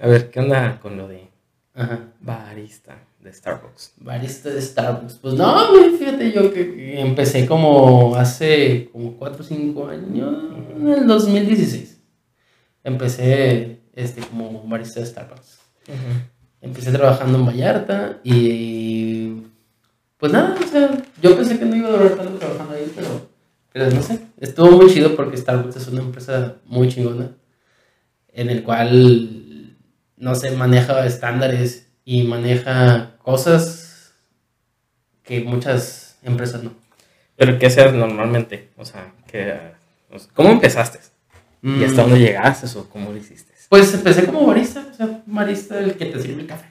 A ver, ¿qué onda con lo de Ajá. barista de Starbucks? Barista de Starbucks. Pues no, güey, fíjate yo que, empecé como hace como 4 o 5 años, en el 2016. Empecé este, como barista de Starbucks. Empecé trabajando en Vallarta y pues nada, o sea, yo pensé que no iba a durar tanto trabajando ahí, pero, pero no sé, estuvo muy chido porque Starbucks es una empresa muy chingona en el cual, no sé, maneja estándares y maneja cosas que muchas empresas no. Pero ¿qué haces normalmente? O sea, ¿qué, o sea, ¿cómo empezaste? ¿Y hasta Mm, dónde llegaste o cómo lo hiciste? Pues empecé como barista, o sea, barista el que te sirve el café.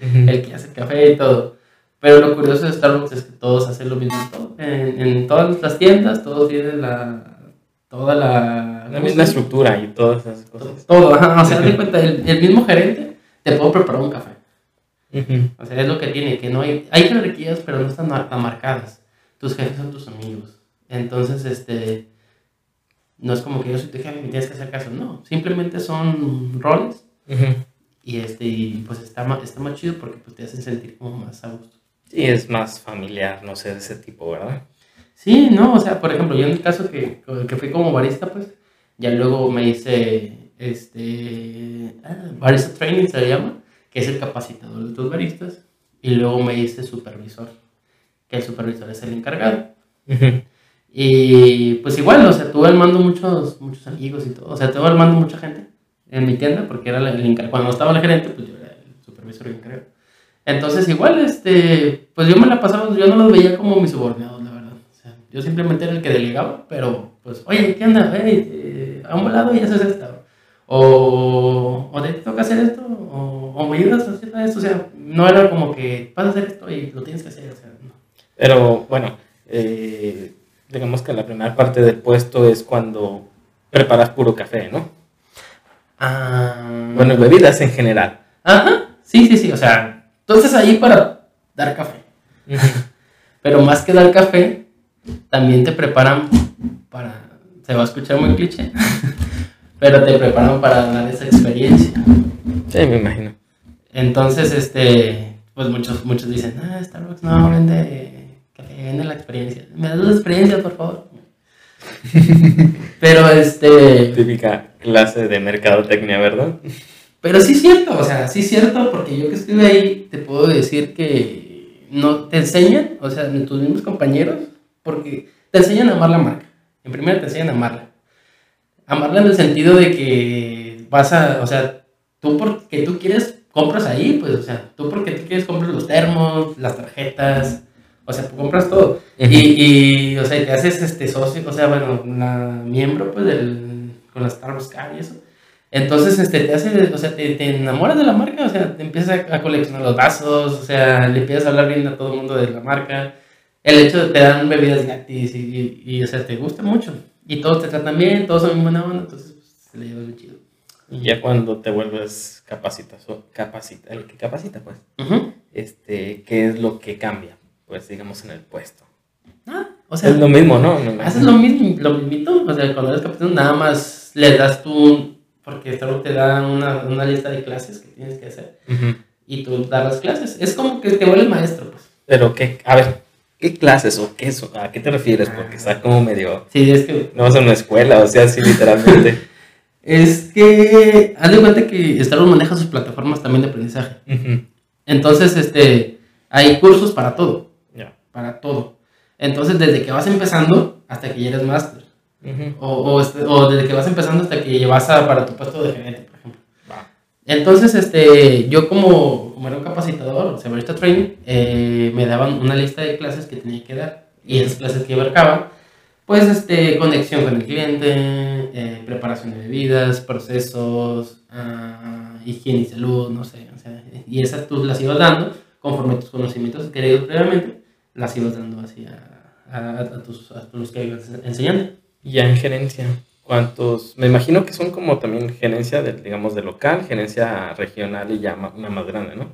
el que hace el café y todo. Pero lo curioso de Starbucks es que todos hacen lo mismo. En, en todas las tiendas, todos tienen la. Toda la. La ¿cómo misma estructura y todas esas cosas. Todo, ajá. O sea, de cuenta, el, el mismo gerente te puede preparar un café. O sea, es lo que tiene, que no hay. Hay jerarquías, pero no están tan marcadas. Tus jefes son tus amigos. Entonces, este. No es como que yo soy tu jefe y me tienes que hacer caso. No, simplemente son roles. Ujú. Y este, y pues está más, está más chido porque pues, te hacen sentir como más a gusto. Sí, es más familiar, no sé, de ese tipo, ¿verdad? Sí, no, o sea, por ejemplo, yo en el caso que, que fui como barista, pues, ya luego me hice, este, ah, barista training se le llama, que es el capacitador de tus baristas, y luego me hice supervisor, que el supervisor es el encargado. Y pues igual, o sea, tuve al mando muchos, muchos amigos y todo, o sea, tuve al mando mucha gente en mi tienda, porque era el encargado, cuando estaba el gerente, pues yo era el supervisor y encargado. Entonces igual, este, pues yo me la pasaba, yo no los veía como mis subordinados, la verdad. O sea, yo simplemente era el que delegaba, pero pues, oye, ¿qué onda? Hey, eh, a un lado y haces esto. O, o te toca hacer esto, o, o me ayudas a hacer esto. O sea, no era como que vas a hacer esto y lo tienes que hacer. O sea, no. Pero bueno, eh, digamos que la primera parte del puesto es cuando preparas puro café, ¿no? Ah, Bueno, bebidas en general. Ajá, sí, sí, sí. O sea, entonces ahí para dar café. Pero más que dar café, también te preparan para. Se va a escuchar muy cliché, pero te preparan para dar esa experiencia. Sí, me imagino. Entonces, este, pues muchos, muchos dicen, ah, Starbucks no vende café, vende la experiencia. Me das la experiencia, por favor. pero este, Típica clase de mercadotecnia, ¿verdad? pero sí es cierto, o sea, sí es cierto, porque yo que estuve ahí te puedo decir que no te enseñan, o sea, tus mismos compañeros, porque te enseñan a amar la marca. En primera te enseñan a amarla. Amarla en el sentido de que vas a, o sea, tú porque tú quieres compras ahí, pues, o sea, tú porque tú quieres compras los termos, las tarjetas, o sea, tú compras todo. Y, y, o sea, te haces este socio, o sea, bueno, la miembro, pues, del, con la Starbucks y eso. Entonces, este, te hace, o sea, te, te enamoras de la marca, o sea, te empiezas a, a coleccionar los vasos, o sea, le empiezas a hablar bien a todo el mundo de la marca. El hecho de que te dan bebidas gratis y, y, y, o sea, te gusta mucho. Y todos te tratan bien, todos son buena onda, entonces, pues, se le lleva bien chido. Y ya cuando te vuelves capacita, capacita, el que capacita, pues, este, ¿qué es lo que cambia? Pues digamos en el puesto. Ah, o sea, es lo mismo, ¿no? Haces lo mismo, lo mismito, o sea, cuando eres capitán nada más le das tú, porque Starbucks te da una, una lista de clases que tienes que hacer y tú das las clases. Es como que te vuelves maestro, pues. Pero qué, a ver, ¿qué clases o qué eso? ¿A qué te refieres? Porque está como medio, Sí, es que, no vas a una escuela, o sea, así literalmente. es que, haz de cuenta que Starbucks maneja sus plataformas también de aprendizaje. Entonces, este, hay cursos para todo, Ya. para todo. Entonces, desde que vas empezando hasta que ya eres máster. O, o, este- o desde que vas empezando hasta que vas a, para tu puesto de gerente, por ejemplo. Va. Entonces, este, yo como, como era un capacitador, sea, barista training, eh, me daban una lista de clases que tenía que dar. Y esas clases que abarcaban, pues, este, conexión con el cliente, eh, preparación de bebidas, procesos, ah, higiene y salud, no sé. O sea, y esas tú las ibas dando conforme tus conocimientos adquiridos previamente, las ibas dando así a, a, a tus, a los que ibas enseñando. Ya en gerencia, ¿cuántos? Me imagino que son como también gerencia, de, digamos, de local, gerencia regional y ya una más grande, ¿no?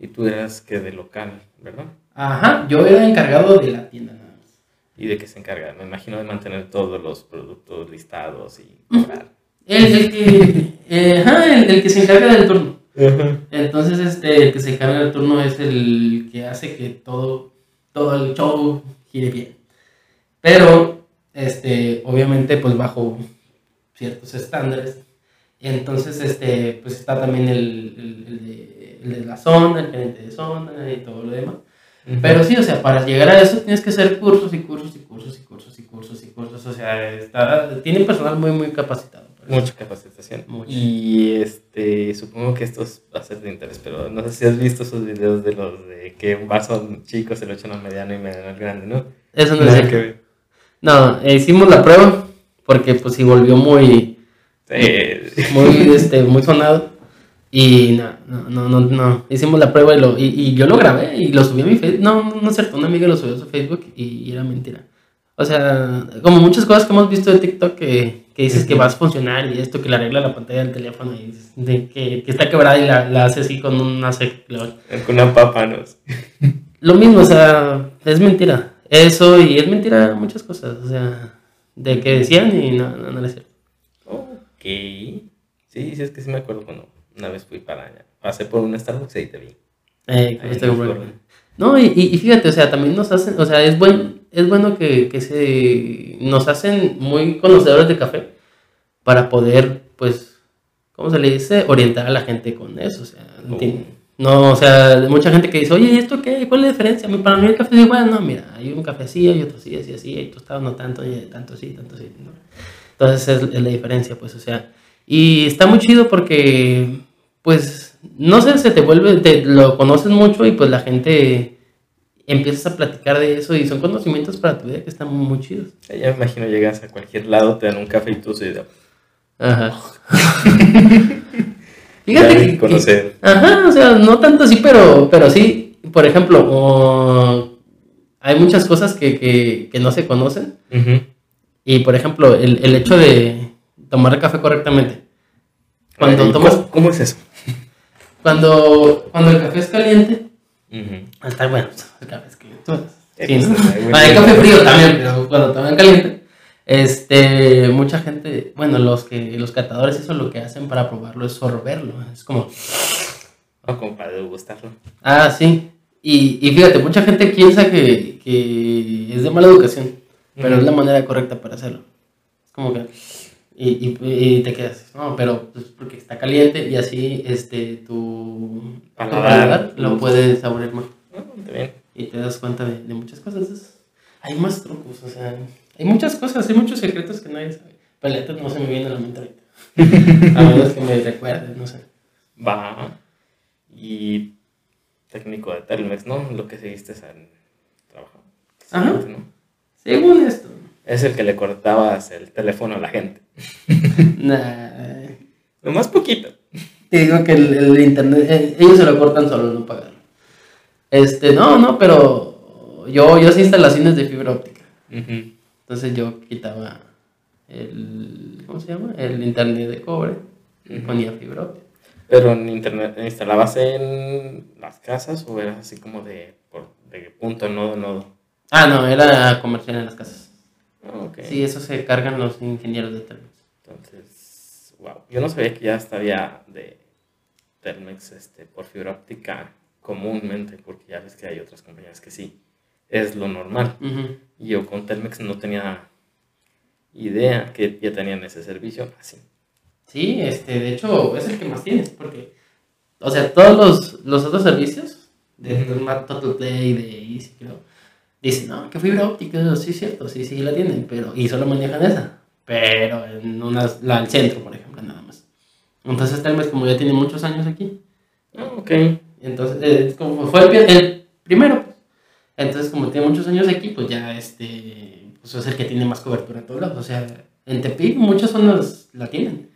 Y tú eras que de local, ¿verdad? Ajá, yo era encargado de la tienda nada más. ¿Y de qué se encarga? Me imagino de mantener todos los productos listados y cobrar. El, el que, eh, ajá, el, el que se encarga del turno. Entonces, este, el que se encarga del turno es el que hace que todo, todo el show gire bien. Pero, este, obviamente, pues bajo ciertos estándares. Entonces, este, pues está también el, el- el de, el de la zona, el gerente de zona y todo lo demás. Pero sí, o sea, para llegar a eso tienes que hacer cursos y cursos y cursos y cursos y cursos y cursos. O sea, está, tiene personal muy, muy capacitado. eso. Mucha capacitación. Mucho. Y este, supongo que esto es- va a ser de interés, pero no sé si has visto esos videos de los de que un vaso chico se lo echan al mediano y mediano al grande, ¿no? Eso no es que. No, hicimos la prueba porque pues sí volvió muy, Sí. muy, este, muy sonado. Y no, no, no, no, no. Hicimos la prueba y, lo, y, y yo lo grabé y lo subí a mi Facebook. No, no, no es cierto, una amiga lo subió a su Facebook y, y era mentira. O sea, como muchas cosas que hemos visto de TikTok que, que dices que vas a funcionar y esto, que le arregla la pantalla del teléfono y dices de que, que está quebrada y la, la hace así con una sec. Con una papa, ¿no? Lo mismo, o sea, es mentira. Eso y es mentira muchas cosas. O sea, de que decían y no, no, no es cierto. Ok. Sí, sí, es que sí me acuerdo cuando una vez fui para allá. Pasé por un Starbucks y ahí te vi. Eh, Ahí este. No, y, y y fíjate, o sea, también nos hacen, o sea, es buen, es bueno que, que se nos hacen muy conocedores de café para poder, pues, ¿cómo se le dice? Orientar a la gente con eso, o sea, Oh. No, o sea, mucha gente que dice, oye, ¿y esto qué? ¿Cuál es la diferencia? Para mí el café es igual, no, mira, hay un café así, hay otro así, así, así, hay tostado no tanto, y tanto así, tanto así, ¿no? Entonces es, es la diferencia, pues, o sea, y está muy chido porque, pues, no sé, se te vuelve, te lo conoces mucho y pues la gente empiezas a platicar de eso y son conocimientos para tu vida que están muy chidos. Sí, Ya me imagino llegas a cualquier lado, te dan un café y tú sí, de- Ajá. Fíjate que, que- conocer. Ajá, o sea, no tanto así, pero, pero sí. Por ejemplo, o- hay muchas cosas que, que, que no se conocen. Ujú. Y por ejemplo, el, el hecho de tomar café correctamente. Cuando Ay, tomas, ¿Cómo, cómo es eso? cuando, cuando el café es caliente, Ujú. está bueno, el café es caliente. Sí, ¿no? pues, hay café frío también, pero cuando toman caliente, este, mucha gente, bueno, los que los catadores eso lo que hacen para probarlo es sorberlo, es como, No, como para degustarlo. ah, sí, y, y fíjate, mucha gente piensa que, que es de mala educación, pero es la manera correcta para hacerlo, es como que, y, y, y te quedas, no, pero pues, porque está caliente y así, este, tu tu Paladar. lo puedes saborear mejor Ah, y te das cuenta de, de muchas cosas. Hay más trucos, o sea, hay muchas cosas, hay muchos secretos que nadie sabe. Neta no se me viene a la mente ahorita. A menos que me recuerdes, no sé. Va. Y técnico de Telmex, ¿no? Lo que seguiste es el trabajo. Ajá. ¿no? Según esto, Es el que le cortabas el teléfono a la gente. nah, Nomás poquito. te digo que el, el internet, eh, ellos se lo cortan solo, no pagarlo. Este, no, no, pero yo, yo hacía instalaciones de fibra óptica. Ujú. Entonces yo quitaba el, ¿cómo se llama? El internet de cobre y ponía fibra óptica. Pero en internet, ¿instalabas en las casas o eras así como de, por, de punto, nodo, nodo? Ah, no, era comercial en las casas. Ah. Sí, eso se cargan los ingenieros de Telmex. Entonces, wow. Yo no sabía que ya estaba de Telmex este, por fibra óptica comúnmente, porque ya ves que hay otras compañías que sí. Es lo normal. Ujú. Y yo con Telmex no tenía idea que ya tenían ese servicio así. Sí, este, de hecho, es el que más tienes, porque, o sea, todos los, los otros servicios, de Ujú. Smart Total Play, de Easy, creo, dicen, no, que fibra óptica, sí es cierto, sí, sí la tienen, pero, y solo manejan esa, pero en unas, la del centro, por ejemplo, nada más. Entonces Telmex, como ya tiene muchos años aquí, Ah, ok. Entonces, eh, como fue el, el primero. Entonces como tiene muchos años aquí, pues ya este, pues es el que tiene más cobertura en todos lados. O sea, en Tepic muchas zonas la tienen.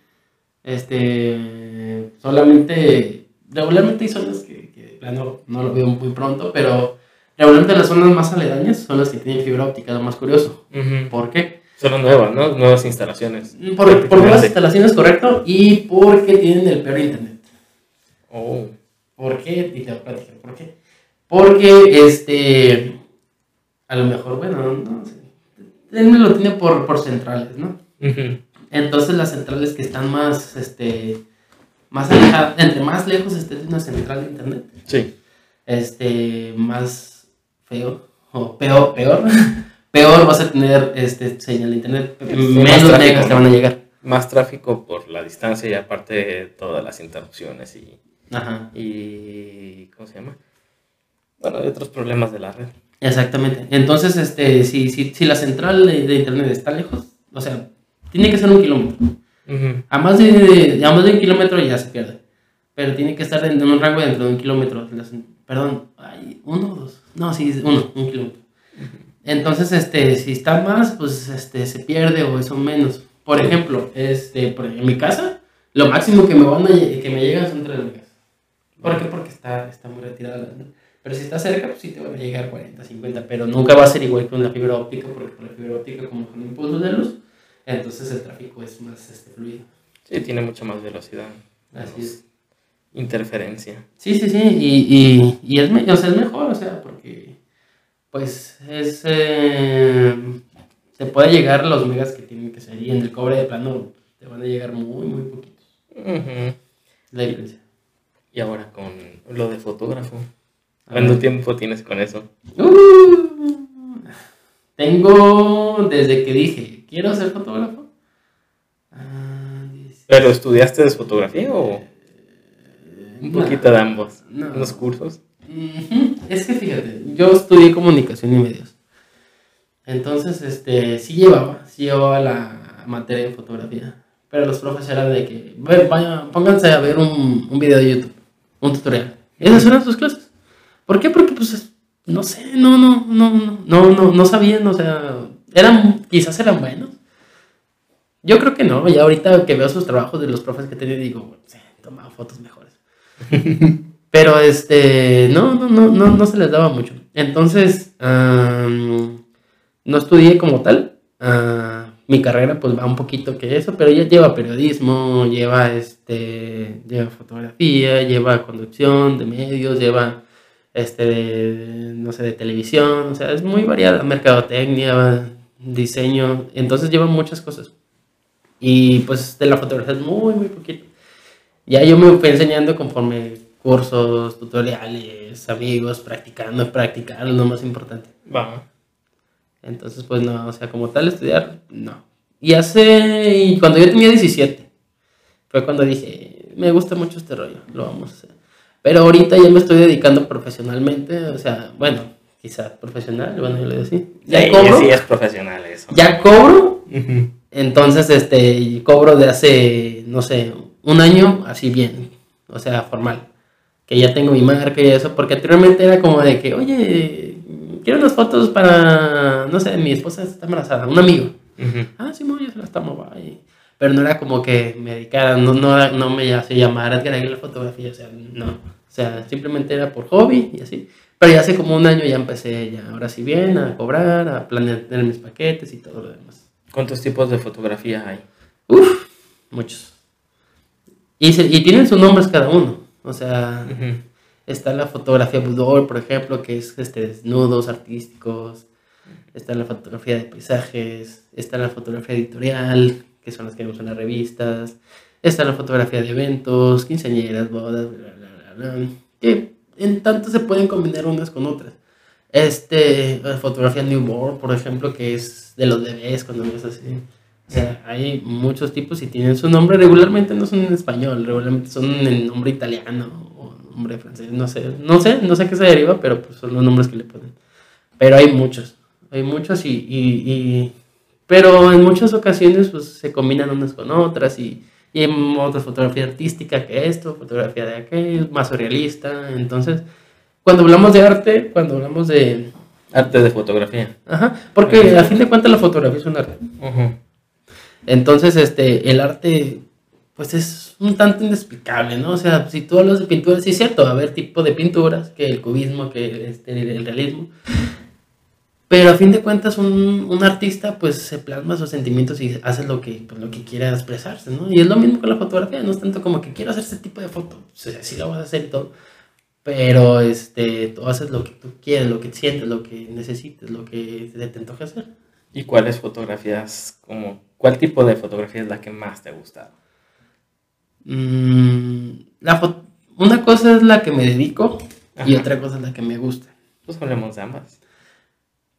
Este, solamente, regularmente hay zonas que, que plano no lo veo muy pronto, pero regularmente las zonas más aledañas son las que tienen fibra óptica, lo más curioso. Ujú. ¿Por qué? Son nuevas, ¿no? Nuevas instalaciones. Por, por nuevas instalaciones, correcto, y porque tienen el peor internet. Oh. ¿Por qué? Y te voy a platicar por qué. Porque, este, a lo mejor, bueno, no sé. Él me lo tiene por, por centrales, ¿no? Entonces las centrales que están más, este, más alejadas, entre más lejos estés de una central de internet, Sí. este, más feo, o peor, peor, peor vas a tener este, señal de internet, menos megas te van a llegar. Más tráfico por la distancia y aparte todas las interrupciones y, Ajá, y ¿cómo se llama? Bueno, hay otros problemas de la red. exactamente. Entonces, este, si, si, si la central de, de internet está lejos, o sea, tiene que ser un kilómetro. A más de, a más de un kilómetro ya se pierde. Pero tiene que estar en, un rango dentro de un kilómetro. Perdón, ay, uno o dos. No, sí, uno, un kilómetro. Entonces, este, si está más, pues este, se pierde o eso menos. Por ejemplo, este, por- en mi casa, lo máximo que me, van a, que me llegan son 3 megas. ¿Por qué? Porque está, está muy retirada. la- Pero si está cerca, pues sí te van a llegar 40, 50. Pero nunca va a ser igual que con la fibra óptica, porque con la fibra óptica, como son impulsos de luz, entonces el tráfico es más este, fluido. Sí, tiene mucha más velocidad. Así es. Interferencia. Sí, sí, sí, y, y, y es, o sea, es mejor, o sea, porque pues es... eh, te puede llegar los megas que tienen que ser y en el cobre de plano te van a llegar muy, muy poquitos. Ujú. La diferencia. Y ahora con lo de fotógrafo. ¿Cuánto tiempo tienes con eso? Uh, tengo desde que dije, quiero ser fotógrafo. Ah, dice- ¿Pero estudiaste de fotografía o un No. poquito de ambos? No. ¿Unos cursos? Es que fíjate, yo estudié comunicación y medios. Entonces, este, sí llevaba, sí llevaba la materia de fotografía. Pero los profes eran de que, "Ve, vaya, pónganse a ver un, un video de YouTube, un tutorial. Esas eran sus clases. ¿Por qué? Porque, pues, no sé, no, no, no, no, no, no, no sabían, o sea, eran, quizás eran buenos. Yo creo que no, ya ahorita que veo sus trabajos de los profes que tenía, digo, bueno, sí, tomaba fotos mejores. Pero este, no, no, no, no, no se les daba mucho. Entonces, am, no estudié como tal. Ah, mi carrera pues va un poquito que eso, pero ya lleva periodismo, lleva este, lleva fotografía, lleva conducción de medios, lleva este, de, no sé, de televisión, o sea, es muy variada, mercadotecnia, diseño, entonces lleva muchas cosas. Y pues de la fotografía es muy, muy poquito. Ya yo me fui enseñando conforme cursos, tutoriales, amigos, practicando, practicar, es lo más importante. Va. Entonces, pues no, o sea, como tal estudiar, no. Y hace, y cuando yo tenía 17, fue cuando dije, me gusta mucho este rollo, lo vamos a hacer. Pero ahorita ya me estoy dedicando profesionalmente, o sea, bueno, quizás profesional, bueno, yo le decía. Ya Sí, cobro, sí, es profesional eso. ya cobro, entonces, este, cobro de hace, no sé, un año, así bien, o sea, formal. Que ya tengo mi marca y eso, porque anteriormente era como de que, oye, quiero unas fotos para, no sé, mi esposa está embarazada, un amigo. Ah, sí, yo se las tomo, bye. Pero no era como que me dedicara, no, no, no me hacía llamar Edgar Aguilar fotografía, o sea, no. O sea, simplemente era por hobby y así. Pero ya hace como un año ya empecé, ya ahora sí bien, a cobrar, a planear mis paquetes y todo lo demás. ¿Cuántos tipos de fotografía hay? Uf, muchos. Y, se- y tienen sus nombres cada uno. O sea, Ujú. está la fotografía boudoir, por ejemplo, que es este, desnudos artísticos. Está la fotografía de paisajes. Está la fotografía editorial, que son las que vemos en las revistas. Está la fotografía de eventos, quinceañeras, bodas, bla, bla, bla, bla. Que en tanto se pueden combinar unas con otras. Este, la fotografía newborn, por ejemplo, que es de los bebés cuando ves así. O sea, hay muchos tipos y tienen su nombre. Regularmente no son en español, regularmente son en nombre italiano o nombre francés. No sé, no sé, no sé qué se deriva, pero pues son los nombres que le ponen. Pero hay muchos, hay muchos y, y, y- pero en muchas ocasiones pues se combinan unas con otras y, y hay otra fotografía artística que esto, fotografía de aquello, más surrealista. Entonces, cuando hablamos de arte, cuando hablamos de... Arte de fotografía. Ajá, porque a fin de cuentas la fotografía es un arte. Entonces, este, el arte, pues es un tanto inexplicable, ¿no? O sea, si tú hablas de pintura, sí es cierto, va a haber tipo de pinturas, que el cubismo, que este, el realismo. Pero a fin de cuentas, un, un artista, pues se plasma sus sentimientos y hace lo que, pues, lo que quiera expresarse, ¿no? Y es lo mismo con la fotografía, no es tanto como que quiero hacer ese tipo de foto, o sea, sí lo vas a hacer y todo. Pero este, tú haces lo que tú quieres, lo que sientes, lo que necesites, lo que se te antoja hacer. ¿Y cuáles fotografías, como, cuál tipo de fotografía es la que más te ha gustado? Mm, la una cosa es la que me dedico y otra cosa es la que me gusta. Pues hablemos de ambas.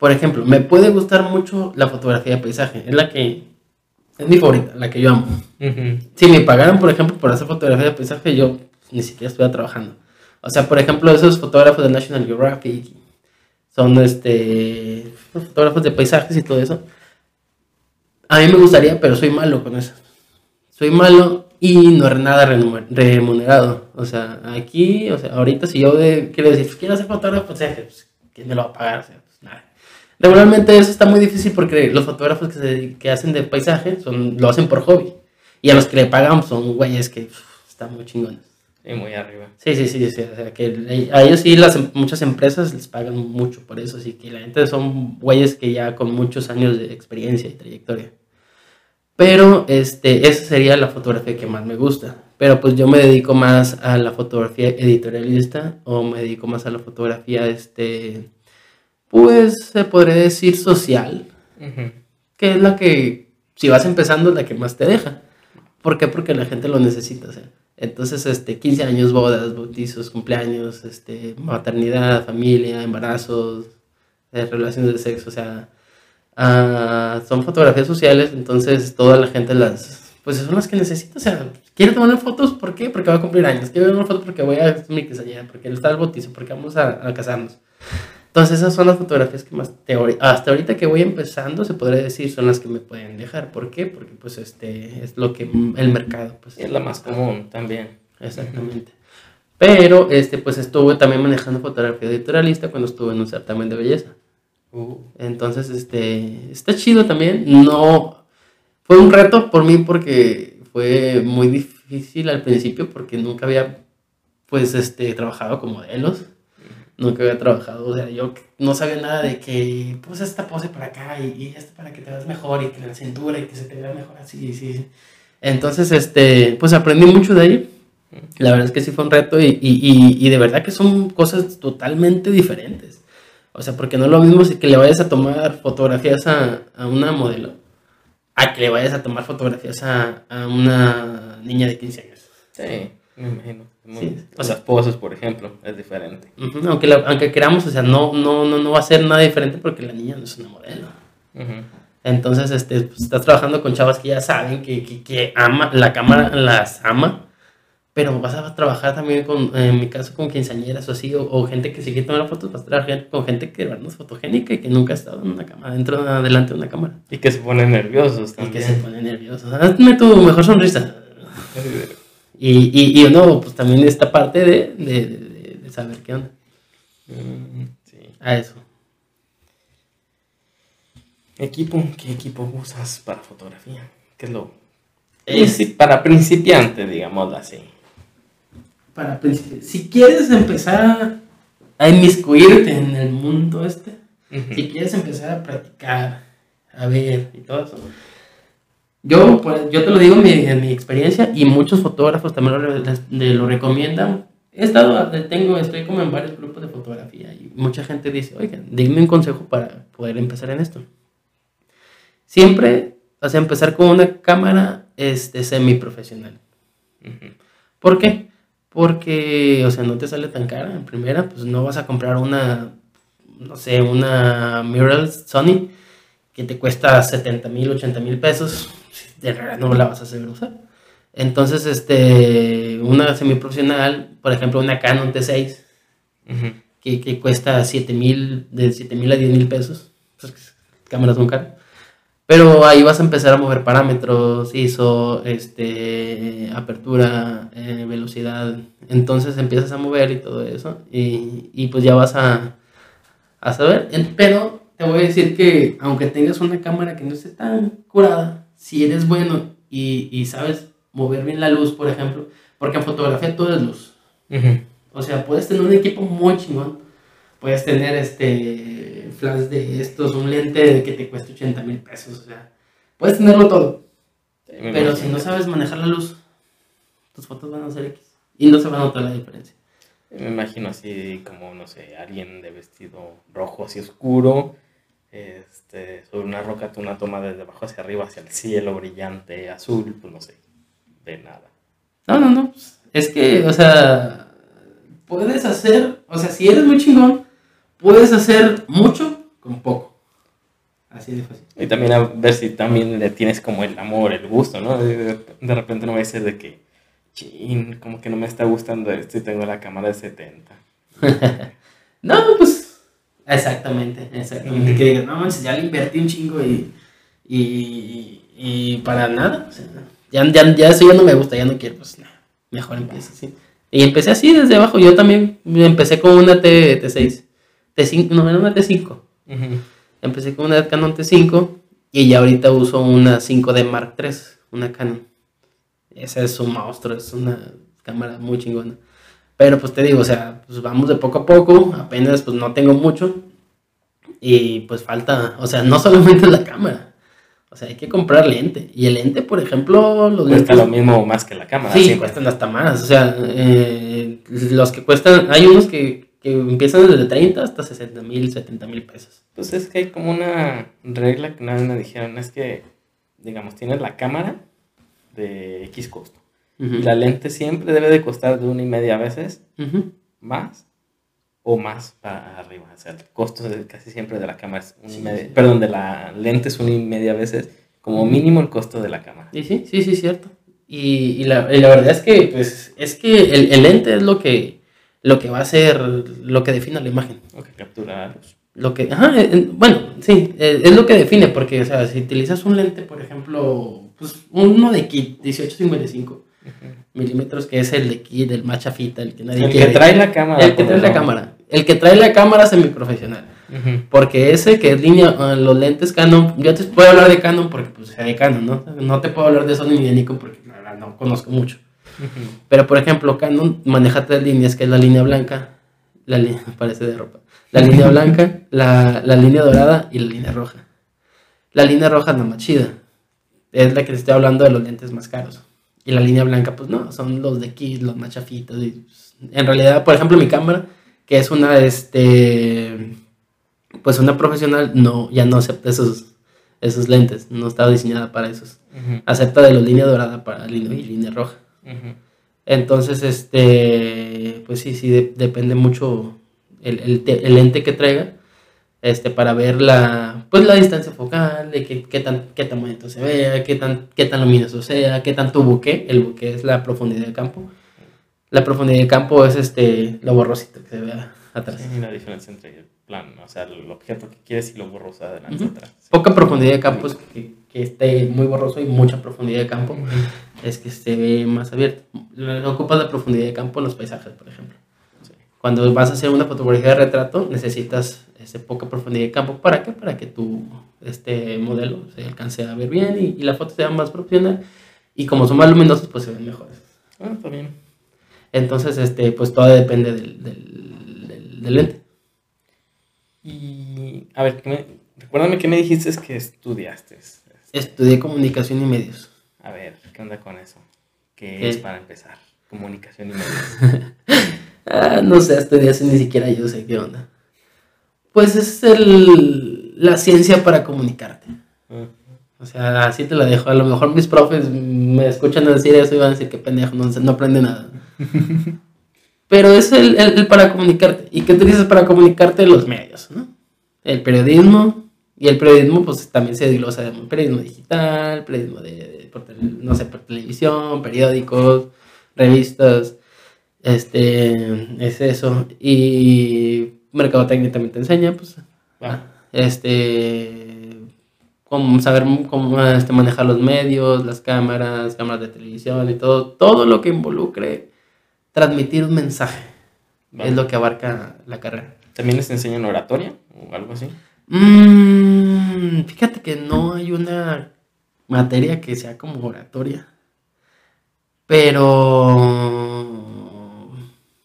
Por ejemplo, me puede gustar mucho la fotografía de paisaje. Es la que es mi favorita, la que yo amo. Si me pagaran, por ejemplo, por hacer fotografía de paisaje, yo ni siquiera estuviera trabajando. O sea, por ejemplo, esos fotógrafos de National Geographic son este fotógrafos de paisajes y todo eso. A mí me gustaría, pero soy malo con eso. Soy malo y no es nada remunerado. O sea, aquí, o sea, ahorita si yo quiero decir, quiero hacer fotógrafo, pues, ¿quién me lo va a pagar? O sea, pues. Regularmente eso está muy difícil porque los fotógrafos que, se, que hacen de paisaje son, lo hacen por hobby. Y a los que le pagan son güeyes que están muy chingones. Y muy arriba. Sí, sí, sí, sí, o sea, que a ellos sí las, em, muchas empresas les pagan mucho por eso, así que la gente son güeyes que ya con muchos años de experiencia y trayectoria. Pero este, esa sería la fotografía que más me gusta. Pero pues yo me dedico más a la fotografía editorialista o me dedico más a la fotografía, este, pues se podría decir social, que es la que, si vas empezando, es la que más te deja. ¿Por qué? Porque la gente lo necesita. O sea, entonces, este, 15 años, bodas, bautizos, cumpleaños, este, maternidad, familia, embarazos, eh, relaciones de sexo, o sea, Ah, son fotografías sociales, entonces toda la gente las, pues son las que necesita, o sea, quiere tomar fotos, ¿por qué? Porque va a cumplir años, quiere tomar fotos porque voy a mi allá, porque está el bautizo, porque vamos a, casarnos. Entonces esas son las fotografías que más hasta ahorita que voy empezando se podría decir son las que me pueden dejar. ¿Por qué? Porque pues este es lo que el mercado pues es la más común también. Exactamente. Pero este pues estuve también manejando fotografía editorialista cuando estuve en un certamen de belleza. Uh. Entonces, este, está chido también. No, fue un reto por mí porque fue muy difícil al principio porque nunca había, pues, este, trabajado con modelos. Nunca había trabajado, o sea, yo no sabía nada de que, pues, esta pose para acá y, y esta para que te veas mejor y que la cintura y que se te vea mejor así, sí. Entonces, este, pues aprendí mucho de ahí. La verdad es que sí fue un reto y, y, y de verdad que son cosas totalmente diferentes. O sea, porque no es lo mismo si que le vayas a tomar fotografías a, a una modelo a que le vayas a tomar fotografías a, a una niña de 15 años. Sí, me imagino. O sea, poses, por ejemplo, es diferente. aunque, aunque queramos, o sea, no, no, no, no va a ser nada diferente porque la niña no es una modelo. Entonces, este, pues, estás trabajando con chavas que ya saben que, que, que ama, la cámara las ama pero vas a trabajar también con, en mi caso, con quinceañeras o así, o, gente que sigue tomando fotos, vas a trabajar con gente que no es fotogénica y que nunca ha estado en una cámara, dentro, delante de una cámara. Y que se ponen nerviosos también. Y que se ponen nerviosos. Hazme tu mejor sonrisa. Y, y, y uno, pues también esta parte de, de, de, saber qué onda. Mm, sí. A eso. Equipo, ¿qué equipo usas para fotografía? ¿Qué es lo es para principiantes, digamos así? para Si quieres empezar a inmiscuirte en el mundo este, si quieres empezar a practicar, a ver y todo eso. Yo, pues, yo te lo digo en mi, experiencia y muchos fotógrafos también lo, lo recomiendan. He estado, tengo, estoy como en varios grupos de fotografía y mucha gente dice, oigan, dime un consejo para poder empezar en esto. Siempre, o sea, empezar con una cámara este, semiprofesional. ¿Por qué? porque, o sea, no te sale tan cara. En primera, pues no vas a comprar una, no sé, una mirrorless Sony que te cuesta 70 mil, 80 mil pesos. De verdad no la vas a saber usar. Entonces, este, una semiprofesional, por ejemplo, una Canon T6, que, que, cuesta 7 mil, de 7 mil a 10 mil pesos. Pues, cámaras son caras. Pero ahí vas a empezar a mover parámetros, ISO, este, apertura, eh, velocidad. Entonces empiezas a mover y todo eso. Y, y pues ya vas a, a, saber. Pero te voy a decir que aunque tengas una cámara que no esté tan curada, si eres bueno y, y sabes mover bien la luz, por ejemplo, porque en fotografía todo es luz. O sea, puedes tener un equipo muy chingón. Puedes tener este flash de estos, un lente que te cuesta 80 mil pesos, o sea, puedes tenerlo todo. pero si no sabes manejar la luz, tus fotos van a ser X y no se va a notar la diferencia. Me imagino así como, no sé, alguien de vestido rojo así oscuro, este, sobre una roca, una toma desde abajo hacia arriba, hacia el cielo brillante, azul, pues no sé, de nada. No, no, no. pues, Es que, o sea, puedes hacer, o sea, si eres muy chingón, puedes hacer mucho con poco. Así de fácil. Y también a ver si también le tienes como el amor, el gusto, ¿no? De, de repente no va a ser de que, chin, como que no me está gustando esto y tengo la cámara de 70. No, pues, exactamente, exactamente. Que digas, no manches, ya le invertí un chingo y, y, y para nada. O sea, ya, ya, ya eso ya no me gusta, ya no quiero, pues nah, mejor empiezo así. Y empecé así desde abajo. Yo también empecé con una T, T6. T5, no, era una T5. Ujú. Empecé con una Canon T5 y ya ahorita uso una 5D Mark III, una Canon. Esa es un monstruo, es una cámara muy chingona. Pero pues te digo, o sea, pues vamos de poco a poco, apenas pues no tengo mucho y pues falta, o sea, no solamente la cámara, o sea, hay que comprar lente. Y el lente, por ejemplo, los Cuesta lentes... lo mismo más que la cámara. Sí, siempre. cuestan hasta más. O sea, eh, los que cuestan, hay unos que, que empiezan desde 30 hasta 60 mil, 70 mil pesos. Pues es que hay como una regla que una vez me dijeron, es que, digamos, tienes la cámara de X costo. Y la lente siempre debe de costar de una y media veces Ujú. más o más para arriba. O sea, el costo de casi siempre de la cámara es una y Sí, media, sí. perdón, de la lente es una y media veces como mínimo el costo de la cámara. Y sí, sí, sí, cierto. Y, y la, y la verdad es que, pues, es que el, el lente es lo que, lo que va a ser, lo que define la imagen. O que captura la luz. Lo que, ajá, eh, eh, bueno, sí, eh, es lo que define, porque, o sea, si utilizas un lente, por ejemplo, pues, uno de kit, 1855 Milímetros, que es el de kit, el más chafita, el que nadie El que quiere. trae la cámara. El que trae la cámara. El que trae la cámara semiprofesional. Ujú. Porque ese que es línea, ah, los lentes Canon, yo te puedo hablar de Canon porque pues sea de Canon, ¿no? No te puedo hablar de Sony ni de Nikon porque la verdad no conozco mucho. Pero por ejemplo, Canon maneja tres líneas, que es la línea blanca, la línea, parece de ropa, la línea blanca, la, la línea dorada y la línea roja. La línea roja es la más chida, es la que te estoy hablando de los lentes más caros. Y la línea blanca, pues no, son los de Kiss, los más chafitos. y, pues, en realidad, por ejemplo, mi cámara, que es una, este, pues una profesional, no, ya no acepta esos, esos lentes, no estaba diseñada para esos. Acepta de la línea dorada para línea y línea roja. Entonces, este, pues sí, sí, de- depende mucho el, el, el lente que traiga, este, para ver la, pues la distancia focal, de qué, qué tan, qué tan bonito se vea, qué tan, qué tan luminoso sea, qué tanto buque, el buque es la profundidad de campo. La profundidad de campo es este, lo borrosito que se vea atrás. Sí, la diferencia entre el plan, o sea, el objeto que quieres y lo borroso adelante y Ujú. atrás. Poca profundidad de campo es que, que esté muy borroso y mucha profundidad de campo es que se ve más abierto. Lo- Ocupas la profundidad de campo en los paisajes, por ejemplo. Cuando vas a hacer una fotografía de retrato, necesitas ese poca profundidad de campo. ¿Para qué? Para que tu este modelo se alcance a ver bien y, y la foto sea más profesional. Y como son más luminosos, pues se ven mejores. Ah, está bien. Entonces, este, pues todo depende del, del, del- del lente. Y, a ver, ¿qué me- recuérdame qué me dijiste es que estudiaste. Estudié comunicación y medios. A ver, ¿qué onda con eso? ¿Qué ¿Qué? es para empezar? Comunicación y medios. Ah, no sé, hasta eso ni siquiera yo sé qué onda. Pues es el, la ciencia para comunicarte. O sea, así te la dejo. A lo mejor mis profes me escuchan decir eso y van a decir que pendejo, no, no aprende nada. Pero es el, el- el para comunicarte. ¿Y qué utilizas para comunicarte? Los medios, ¿no? El periodismo. Y el periodismo, pues también se desglosa de periodismo digital, periodismo de, de- por tele- no sé, por televisión, periódicos, revistas. Este, es eso. Y mercadotecnia también te enseña, pues, va. este cómo saber cómo este, manejar los medios, las cámaras, cámaras de televisión y todo, todo lo que involucre transmitir un mensaje. Es lo que abarca la carrera. ¿También les enseñan oratoria o algo así? Mm, fíjate que no hay una materia que sea como oratoria. Pero.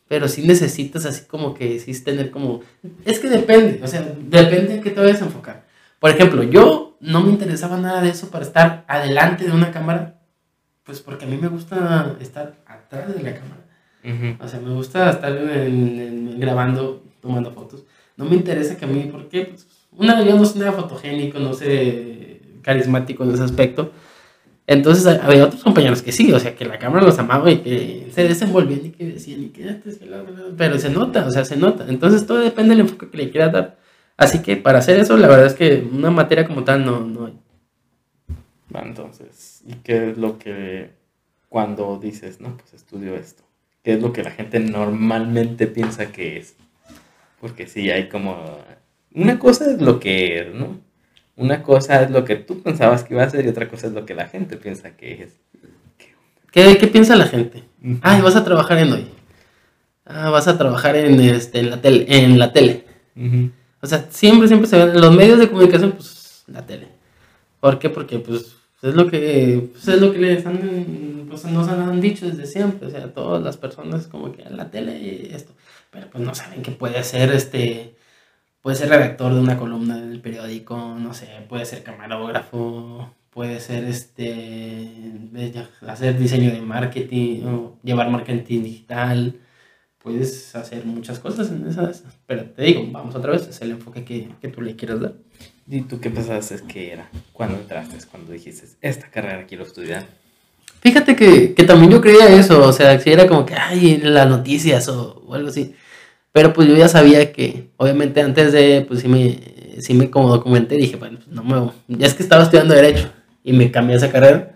Pero sí necesitas así como que sí tener como. Es que depende, o sea, depende de qué te vayas a enfocar. Por ejemplo, yo no me interesaba nada de eso para estar adelante de una cámara. Pues porque a mí me gusta estar atrás de la cámara. Ujú. O sea, me gusta estar en- en- grabando, tomando fotos. No me interesa que a mí, ¿por qué? Pues, una, yo no soy nada fotogénico, no sé, carismático en ese aspecto. Entonces había otros compañeros que sí, o sea, que la cámara los amaba y que se desenvolvían y que decían, y que este pero se nota, o sea, se nota. Entonces todo depende del enfoque que le quieras dar. Así que para hacer eso, la verdad es que una materia como tal no, no hay. entonces, ¿y qué es lo que cuando dices, no, pues estudio esto? ¿Qué es lo que la gente normalmente piensa que es? Porque sí, hay como... Una cosa es lo que es, ¿no? Una cosa es lo que tú pensabas que iba a ser y otra cosa es lo que la gente piensa que es. ¿Qué, qué piensa la gente? Ay, vas a trabajar en hoy. Ah, vas a trabajar en, este, en la tele. En la tele. O sea, siempre, siempre se ven en los medios de comunicación, pues, la tele. ¿Por qué? Porque, pues, es lo que, pues, es lo que les han, pues, nos han dicho desde siempre. O sea, todas las personas como que en la tele y esto. Pero, pues, no saben que puede ser, este puede ser redactor de una columna del periódico, no sé, puede ser camarógrafo, puede ser este hacer diseño de marketing o llevar marketing digital. Puedes hacer muchas cosas en esas, pero te digo, vamos otra vez, es el enfoque que, que tú le quieras dar. ¿Y tú qué pensaste que era cuando entraste, cuando dijiste, esta carrera quiero estudiar? Fíjate que, que también yo creía eso, o sea, si era como que, ay, las noticias o, o algo así. Pero pues yo ya sabía que, obviamente antes de, pues sí me, sí me como documenté, dije, bueno, pues no me, ya es que estaba estudiando Derecho y me cambié esa carrera.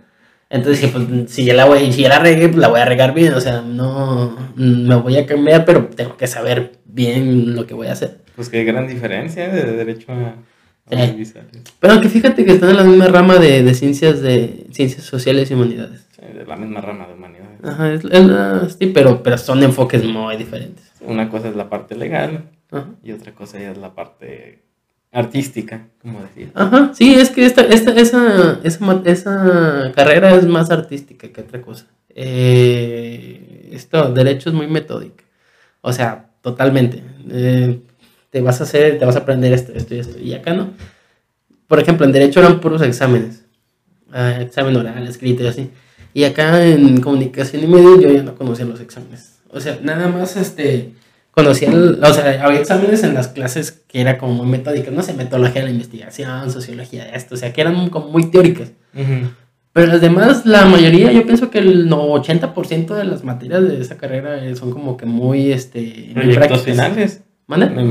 Entonces dije, pues si ya la voy, si ya la regué, pues la voy a regar bien, o sea, no, me voy a cambiar, pero tengo que saber bien lo que voy a hacer. Pues qué gran diferencia de Derecho a... Pero que fíjate que están en la misma rama de, de, ciencias de ciencias sociales y humanidades. Sí, de la misma rama de humanidades. Ajá, es, sí, pero, pero son enfoques muy diferentes. Una cosa es la parte legal y otra cosa es la parte artística, como decía. Ajá, sí, es que esta, esta, esa, esa, esa carrera es más artística que otra cosa. Eh, esto, derecho es muy metódico. O sea, totalmente. Eh, te vas a hacer, te vas a aprender esto, esto y esto. Y acá no. Por ejemplo, en derecho eran puros exámenes. Ah, examen oral, escrito y así. Y acá en comunicación y medios yo ya no conocía los exámenes. O sea, nada más este conocía, o sea, había exámenes en las clases que era como muy metódicas, no sé, metodología de la investigación, sociología de esto, o sea, que eran como muy teóricas. Pero las demás, la mayoría, yo pienso que el 80% de las materias de esa carrera son como que muy, este... Proyectos finales.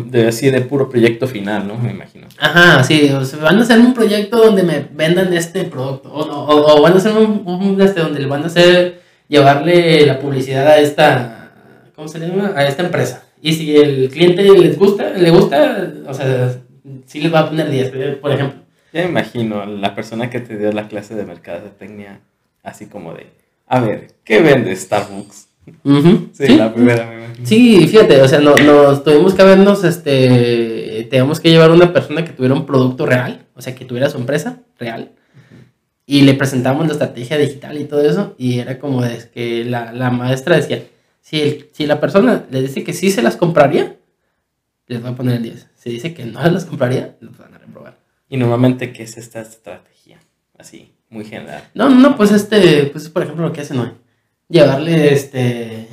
De, así de puro proyecto final, ¿no? Me imagino. Ajá, sí, o sea, van a hacer un proyecto donde me vendan este producto, o, o, o van a hacer un, un, este, donde le van a hacer, llevarle la publicidad a esta ¿cómo se llama? A esta empresa. Y si el cliente les gusta, le gusta, o sea, sí les va a poner 10, por ejemplo. Ya me imagino la persona que te dio la clase de mercadotecnia, así como de, a ver, ¿qué vende Starbucks? sí, la primera me imagino. Sí, fíjate, o sea, no, nos tuvimos que vernos, este, teníamos que llevar una persona que tuviera un producto real, o sea, que tuviera su empresa real. Y le presentamos la estrategia digital y todo eso, y era como de que la, la maestra decía, si, si la persona le dice que sí se las compraría, les va a poner el 10. Si dice que no se las compraría, les van a reprobar. ¿Y normalmente qué es esta estrategia? Así, muy general. No, no, pues este, pues por ejemplo lo que hacen hoy. Llevarle este,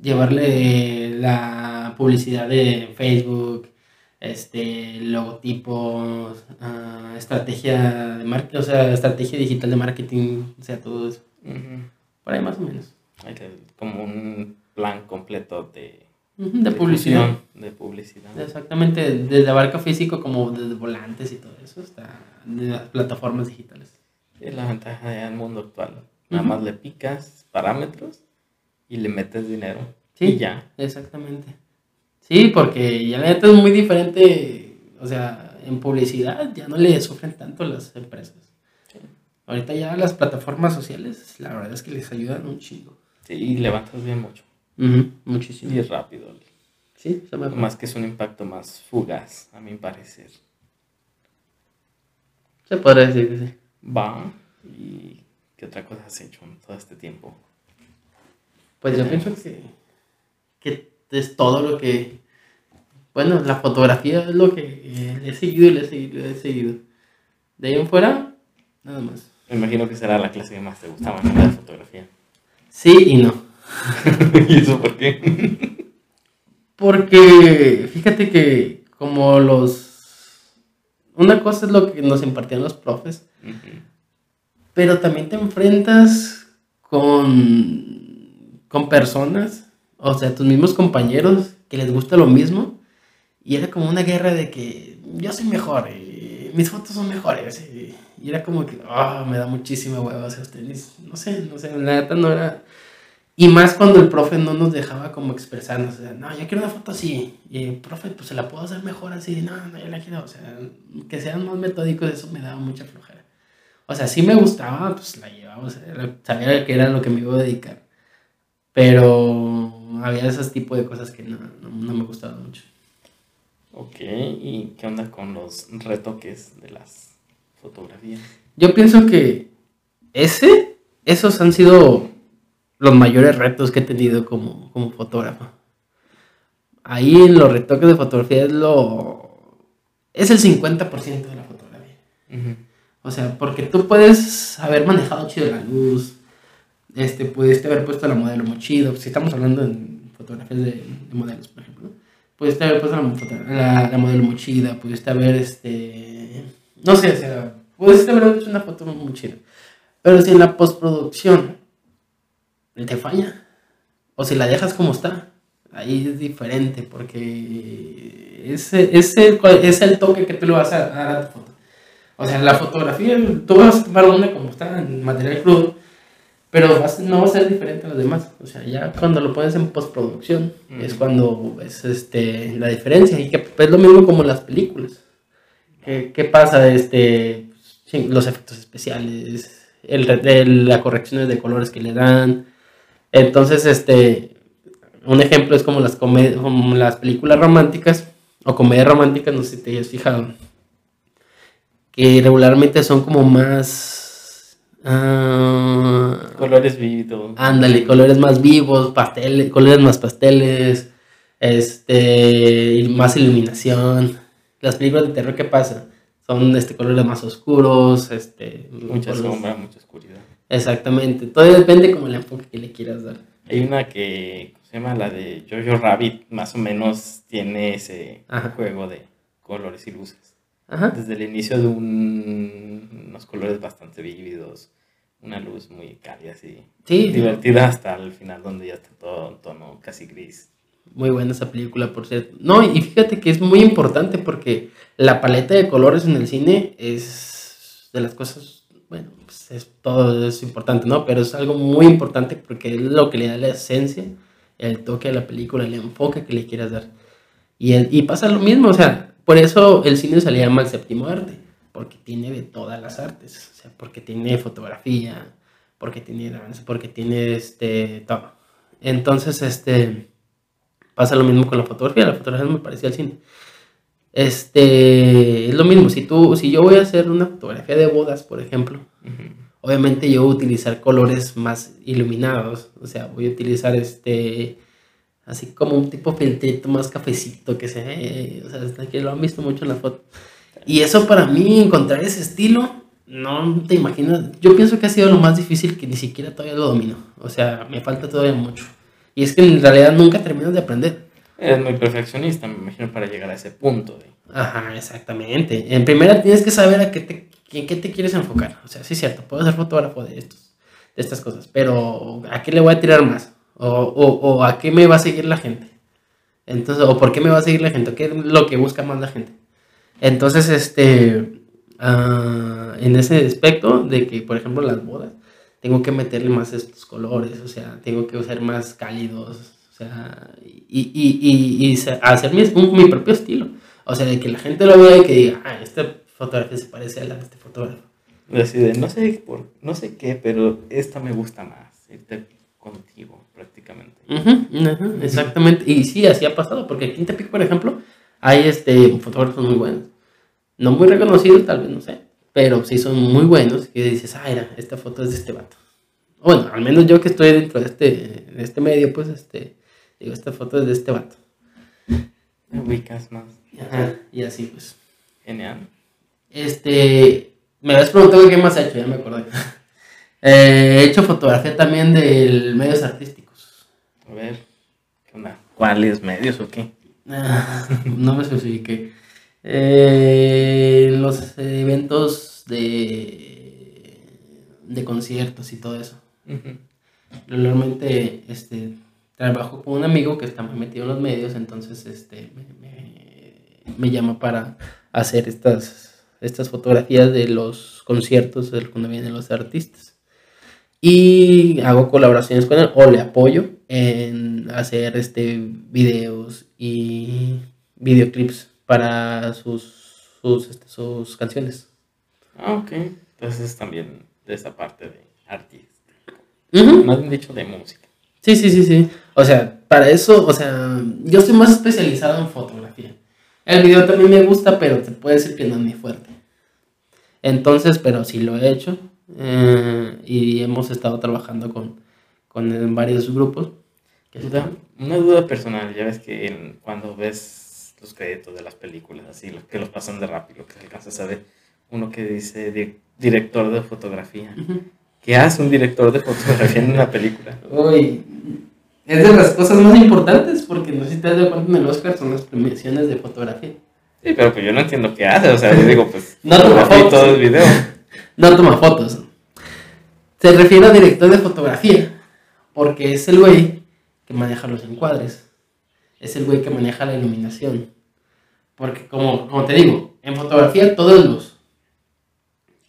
llevarle la publicidad de Facebook, este, logotipos, uh, estrategia de marketing, o sea, estrategia digital de marketing, o sea, todo eso. Por ahí más o menos. Como un plan completo de, de, publicidad. De publicidad. Exactamente, desde abarca físico como desde volantes y todo eso, hasta de las plataformas digitales. Es la ventaja del mundo actual. Nada más le picas parámetros y le metes dinero. Sí, y ya. Exactamente. Sí, porque ya la neta es muy diferente, o sea, en publicidad ya no le sufren tanto las empresas. Ahorita ya las plataformas sociales, la verdad es que les ayudan un chingo. Sí, y levantas bien mucho muchísimo. Y es rápido. Sí, Más que es un impacto más fugaz, a mi parecer. Se podría decir que sí. Va. ¿Y qué otra cosa has hecho en todo este tiempo? Pues yo pienso que, que es todo lo que... Bueno, la fotografía es lo que he seguido y le he seguido y le he seguido. De ahí en fuera, nada más. Me imagino que será la clase que más te gustaba, ¿no? La fotografía. Sí y no. ¿Y eso por qué? Porque fíjate que como los una cosa es lo que nos impartían los profes, pero también te enfrentas con, con personas, o sea, tus mismos compañeros que les gusta lo mismo, y era como una guerra de que yo soy mejor, y mis fotos son mejores, y, y era como que, ah, me da muchísima hueva hacer ustedes, no sé, no sé, la neta no era... Y más cuando el profe no nos dejaba como expresarnos, o sea, no, yo quiero una foto así, y el profe, pues se la puedo hacer mejor así, no, no, yo la quiero, o sea, que sean más metódicos, eso me daba mucha flojera. O sea, sí me gustaba, pues la llevaba, o sea, sabía que era lo que me iba a dedicar. Pero había esos tipos de cosas que no, no, no me gustaban mucho. Ok, ¿y qué onda con los retoques de las fotografías? Yo pienso que ese, esos han sido los mayores retos que he tenido como, como fotógrafo. Ahí en los retoques de fotografía es lo... Es el 50% de la fotografía. O sea, porque tú puedes haber manejado chido la luz, este, pudiste haber puesto la modelo muy chido, si estamos hablando en fotografías de, de modelos, por ejemplo, pudiste haber puesto la, foto- la, la modelo muy chida, pudiste haber, este, no sé, o sea, pudiste haber hecho una foto muy chida, pero si en la postproducción te falla, o si la dejas como está, ahí es diferente, porque ese, ese es el toque que tú le vas a dar a tu foto. O sea, la fotografía, tú vas a tomar una como está, en material crudo, pero vas- no va a ser diferente a los demás. O sea, ya cuando lo pones en postproducción es cuando ves este, la diferencia. Y que es lo mismo como las películas. ¿Qué, qué pasa? Este, los efectos especiales, el, el- las correcciones de colores que le dan. Entonces, este, un ejemplo es como las, como las películas románticas o comedias románticas, no sé si te has fijado que regularmente son como más. ah, Colores vívidos. ándale, colores más vivos, pasteles, colores más pasteles, este, más iluminación. Las películas de terror, ¿qué pasa? Son este, colores más oscuros, este, Mucha colores- sombra, mucha oscuridad. Exactamente, todo depende como el enfoque que le quieras dar. Hay una que ¿cómo se llama la de Jojo Rabbit, más o menos tiene ese Ajá. juego de colores y luces. Ajá. Desde el inicio de un- unos colores bastante vívidos, una luz muy cálida así, Sí, divertida hasta el final donde ya está todo en tono casi gris. Muy buena esa película, por cierto. No, y fíjate que es muy importante porque la paleta de colores en el cine es de las cosas, bueno, pues es, todo es importante, ¿no? Pero es algo muy importante porque es lo que le da la esencia, el toque a la película, el enfoque que le quieras dar. Y, y pasa lo mismo, o sea, por eso el cine se le llama el séptimo arte, porque tiene de todas las artes, o sea, porque tiene fotografía, porque tiene danza, porque tiene este, todo. Entonces, este, pasa lo mismo con la fotografía, la fotografía es muy parecida al cine. Este, es lo mismo, si tú, si yo voy a hacer una fotografía de bodas, por ejemplo, Ujú. obviamente yo voy a utilizar colores más iluminados, o sea, voy a utilizar este, así como un tipo filtrito más cafecito que se o sea, que lo han visto mucho en la foto. Y eso para mí, encontrar ese estilo, no te imaginas, yo pienso que ha sido lo más difícil que ni siquiera todavía lo domino, o sea, me falta todavía mucho. Y es que en realidad nunca terminas de aprender. Eres muy perfeccionista, me imagino, para llegar a ese punto. de- Ajá, exactamente. En primera tienes que saber a qué te, en qué te quieres enfocar. O sea, sí es cierto, puedo ser fotógrafo de estos, de estas cosas, pero ¿a qué le voy a tirar más? O, o, o a qué me va a seguir la gente. Entonces, o por qué me va a seguir la gente, qué es lo que busca más la gente. Entonces, este, ah, en ese aspecto de que, por ejemplo, las bodas, tengo que meterle más estos colores, o sea, tengo que ser más cálidos, sea, y, y, y, y hacer mi, un- mi propio estilo. O sea, de que la gente lo vea y que diga, ah, esta fotografía se parece a la de este fotógrafo. Decide, no sé, por, no sé qué, pero esta me gusta más. Irte contigo, prácticamente. Ujú, ujú, exactamente. Y sí, así ha pasado, porque aquí en Tepic, por ejemplo, hay este, fotógrafos muy buenos. No muy reconocidos, tal vez, no sé. Pero sí son muy buenos. Que dices, ah, mira, esta foto es de este vato. Bueno, al menos yo que estoy dentro de este, de este medio, pues, este, digo, esta foto es de este vato. Me ubicas más. Ajá, y así, pues. Genial. Este, me habías preguntado qué más he hecho, ya me acordé. Eh, he hecho fotografía también de medios artísticos. A ver, ¿qué onda? ¿Cuáles medios o qué? Ah, no me especifiqué. Eh, los eventos de, de conciertos y todo eso. Ujú. Normalmente este, trabajo con un amigo que está muy metido en los medios, entonces este, me, me- me llama para hacer estas, estas fotografías de los conciertos de cuando vienen los artistas. Y hago colaboraciones con él o le apoyo en hacer este, videos y videoclips para sus, sus, este, sus canciones. Ah, ok. Entonces también de esa parte de artista. Ujú. No han dicho de música. Sí, sí, sí, sí. O sea, para eso, o sea, yo estoy más especializado en fotografía. El video también me gusta, pero te puede decir que no es mi fuerte. Entonces, pero sí lo he hecho. eh, y hemos estado trabajando con, con varios grupos. Duda- Una duda personal, ya ves que en- cuando ves los créditos de las películas, así, los que los pasan de rápido, que alcanzas a ver uno que dice di- director de fotografía. ¿Qué hace un director de fotografía en una película? Uy, es de las cosas más importantes porque no sé si te das de cuenta en el Oscar son las premiaciones de fotografía. Sí, pero pues yo no entiendo qué hace, o sea, yo digo, pues, No toma fotos. todo el video. No toma fotos. Se refiere a director de fotografía, porque es el güey que maneja los encuadres. Es el güey que maneja la iluminación. Porque como, como te digo, en fotografía todo es luz.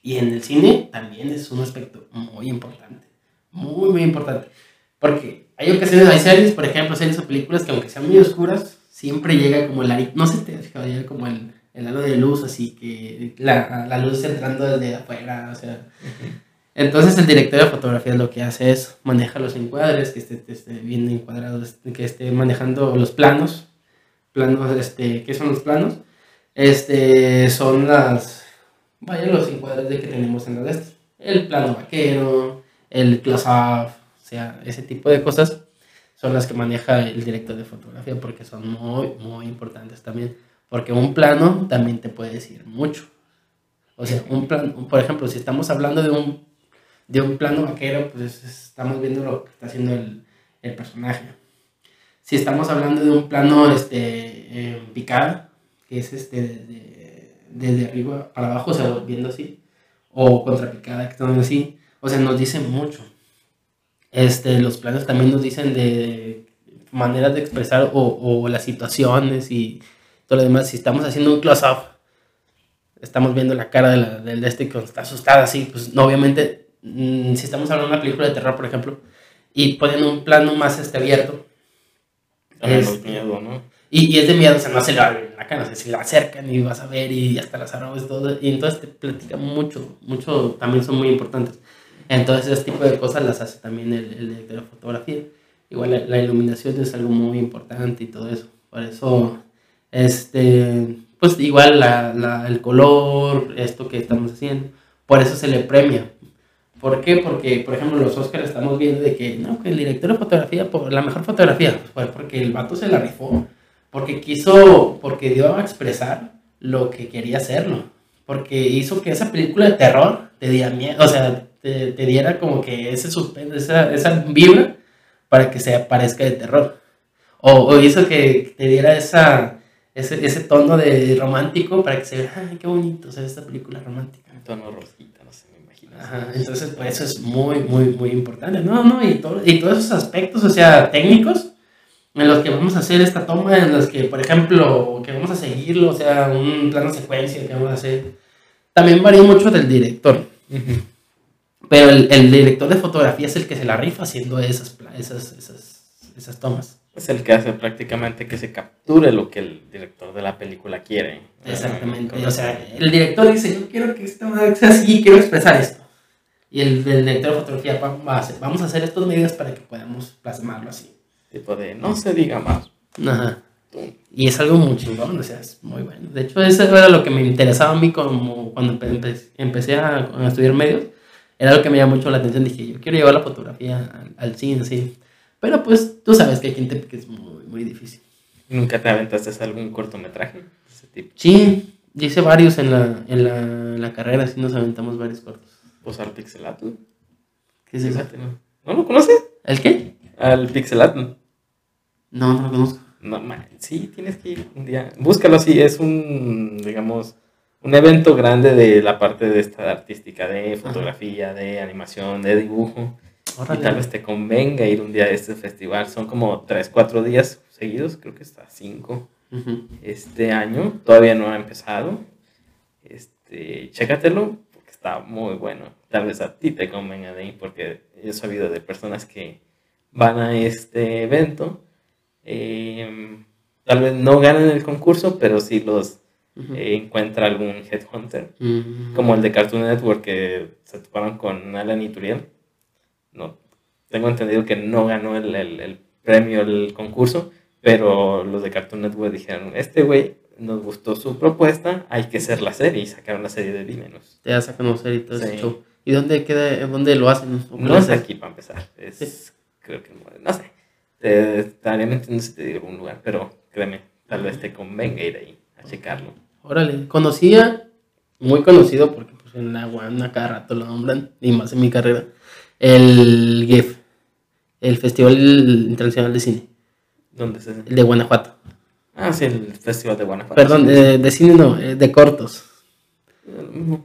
Y en el cine también es un aspecto muy importante. Muy, muy importante. Porque hay ocasiones, hay series, por ejemplo, series o películas que aunque sean muy oscuras, siempre llega como el no sé te has fijado, llega como el, el halo de luz, así que la, la luz entrando desde afuera, o sea. Entonces el director de fotografía lo que hace es maneja los encuadres, que esté, esté bien encuadrado, que esté manejando los planos, planos, este, ¿qué son los planos? Este, son las, vaya, los encuadres de que tenemos en las de estas. El plano vaquero, el close-up, sea, ese tipo de cosas son las que maneja el director de fotografía porque son muy, muy importantes también. Porque un plano también te puede decir mucho. O sea, un plano, por ejemplo, si estamos hablando de un, de un plano vaquero, pues estamos viendo lo que está haciendo el, el personaje. Si estamos hablando de un plano este, eh, picado, que es este desde, arriba para abajo, o sea, viendo así, o contrapicada, que así, o sea, nos dice mucho. Este, los planos también nos dicen de maneras de expresar o, o las situaciones y todo lo demás. Si estamos haciendo un close-up, estamos viendo la cara de, la, de este que está asustada así, pues no, obviamente, mm, si estamos hablando de una película de terror, por ejemplo, y ponen un plano más este, abierto, Es- miedo, ¿no? y, y es de miedo, o sea, no se le abre la cara, o sea, se la acercan y vas a ver y hasta las arrobas y todo. Y entonces te platica mucho, mucho, también son muy importantes. Entonces ese tipo de cosas las hace también el, el director de fotografía. Igual la, la iluminación es algo muy importante y todo eso. Por eso, este, pues igual la, la- el color, esto que estamos haciendo, por eso se le premia. ¿Por qué? Porque, por ejemplo, los Oscars estamos viendo de que, no, que el director de fotografía, por la mejor fotografía, pues porque el vato se la rifó, porque quiso, porque dio a expresar lo que quería hacerlo, porque hizo que esa película de terror te diera miedo, o sea, te, te diera como que ese suspense, esa, esa vibra para que se parezca de terror. O, o hizo que te diera esa, ese, ese tono de romántico para que se vea, ay, qué bonito, se ve esta película romántica. Un tono rosita, no sé, me imagino. Ajá, entonces, pues eso es muy, muy, muy importante. No, no, y, todo, y todos esos aspectos, o sea, técnicos, en los que vamos a hacer esta toma, en los que, por ejemplo, que vamos a seguirlo, o sea, un plano secuencia que vamos a hacer, también varía mucho del director. Ujú. Pero el, el director de fotografía es el que se la rifa haciendo esas, esas, esas, esas tomas. Es el que hace prácticamente que se capture lo que el director de la película quiere. Exactamente. O sea, el director dice, yo quiero que esta madre sea así, quiero expresar esto. Y el, el director de fotografía va, a hacer, vamos a hacer estos medios para que podamos plasmarlo así. Tipo de, no se diga más. Ajá. Y es algo muy chingón, o sea, es muy bueno. De hecho, eso era lo que me interesaba a mí como cuando empe- empe- empecé a, a estudiar medios. Era lo que me llamó mucho la atención. Dije, yo quiero llevar la fotografía al, al cine, sí. Pero pues tú sabes que aquí en Tepic es muy, muy difícil. ¿Nunca te aventaste algún cortometraje de ese tipo? Sí, hice varios en la, en la, en la carrera, sí nos aventamos varios cortos. Posar pixelato. ¿Qué es eso? ¿no? ¿No lo conoces? ¿El qué? Al pixelato. No, no lo conozco. No, man, sí, tienes que ir un día. Búscalo así, es un, digamos, un evento grande de la parte de esta artística, de fotografía, de animación, de dibujo. Y tal vez te convenga ir un día a este festival. Son como 3, 4 días seguidos, creo que está 5 este año. Todavía no ha empezado. Este, chécatelo, porque está muy bueno. Tal vez a ti te convenga de ir, porque he sabido de personas que van a este evento eh, tal vez no ganen el concurso, pero sí los eh, encuentra algún headhunter, como el de Cartoon Network que se toparon con Alan y Turiel. No, tengo entendido que no ganó el, el, premio, el concurso, pero los de Cartoon Network dijeron, este güey nos gustó su propuesta, hay que hacer la serie y sacaron la serie de Dimenos. Ya sacan una serie y todo eso. ¿Y dónde queda, dónde lo hacen? No es aquí para empezar, es, creo que no sé te estaría mintiendo si te digo algún lugar, pero créeme, tal vez te convenga ir ahí a checarlo. Órale, conocía, muy conocido porque pues en la Guana cada rato lo nombran, y más en mi carrera, el GIF, el Festival Internacional de Cine. ¿Dónde es ese? El de Guanajuato. Ah, sí, el Festival de Guanajuato. Perdón, de, cine no, eh, de cortos.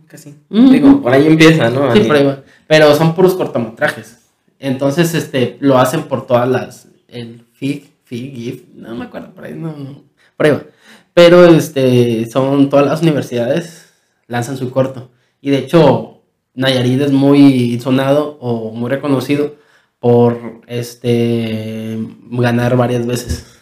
Casi. Digo, por ahí empieza, ¿no? Sí, por ahí va. Pero son puros cortometrajes. Entonces, este, lo hacen por todas las, el FIG, FIG, GIF, no me acuerdo, por ahí no, no, por Pero este, son todas las universidades lanzan su corto. Y de hecho, Nayarit es muy sonado o muy reconocido por este ganar varias veces.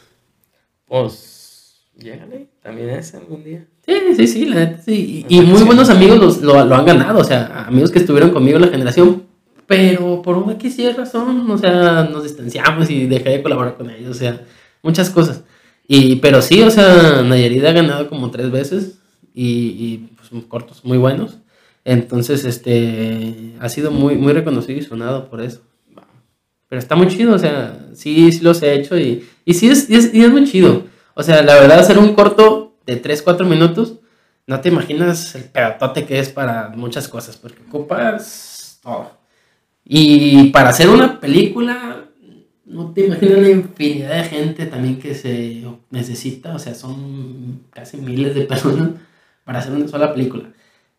Pues, llégale, también es algún día. Sí, sí, sí, la neta, sí. Y, muy buenos amigos lo, lo, han ganado, o sea, amigos que estuvieron conmigo en la generación pero por una que sí razón, o sea, nos distanciamos y dejé de colaborar con ellos, o sea, muchas cosas. Y, pero sí, o sea, Nayarit ha ganado como tres veces y, y pues, cortos muy buenos. Entonces, este, ha sido muy, muy reconocido y sonado por eso. Pero está muy chido, o sea, sí, sí los he hecho y, y sí es, y es, y es muy chido. O sea, la verdad, hacer un corto de 3, 4 minutos, no te imaginas el pedotote que es para muchas cosas, porque ocupas todo. Y para hacer una película, no te imaginas la infinidad de gente también que se necesita, o sea, son casi miles de personas para hacer una sola película.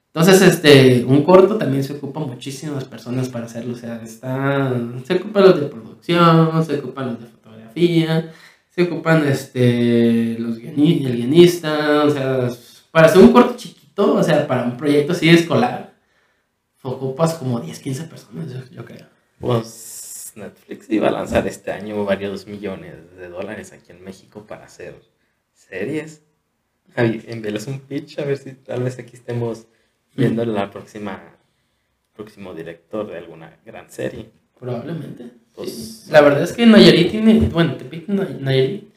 Entonces, este, un corto también se ocupa muchísimas personas para hacerlo, o sea, está, se ocupan los de producción, se ocupan los de fotografía, se ocupan este, los el guionista, o sea, para hacer un corto chiquito, o sea, para un proyecto así escolar, ocupas como 10, 15 personas, yo, creo. Pues Netflix iba a lanzar este año varios millones de dólares aquí en México para hacer series. Javi, envíales un pitch a ver si tal vez aquí estemos viendo la próxima próximo director de alguna gran serie. Probablemente. Pues, La verdad es que Nayarit tiene, bueno, Tepic Nayarit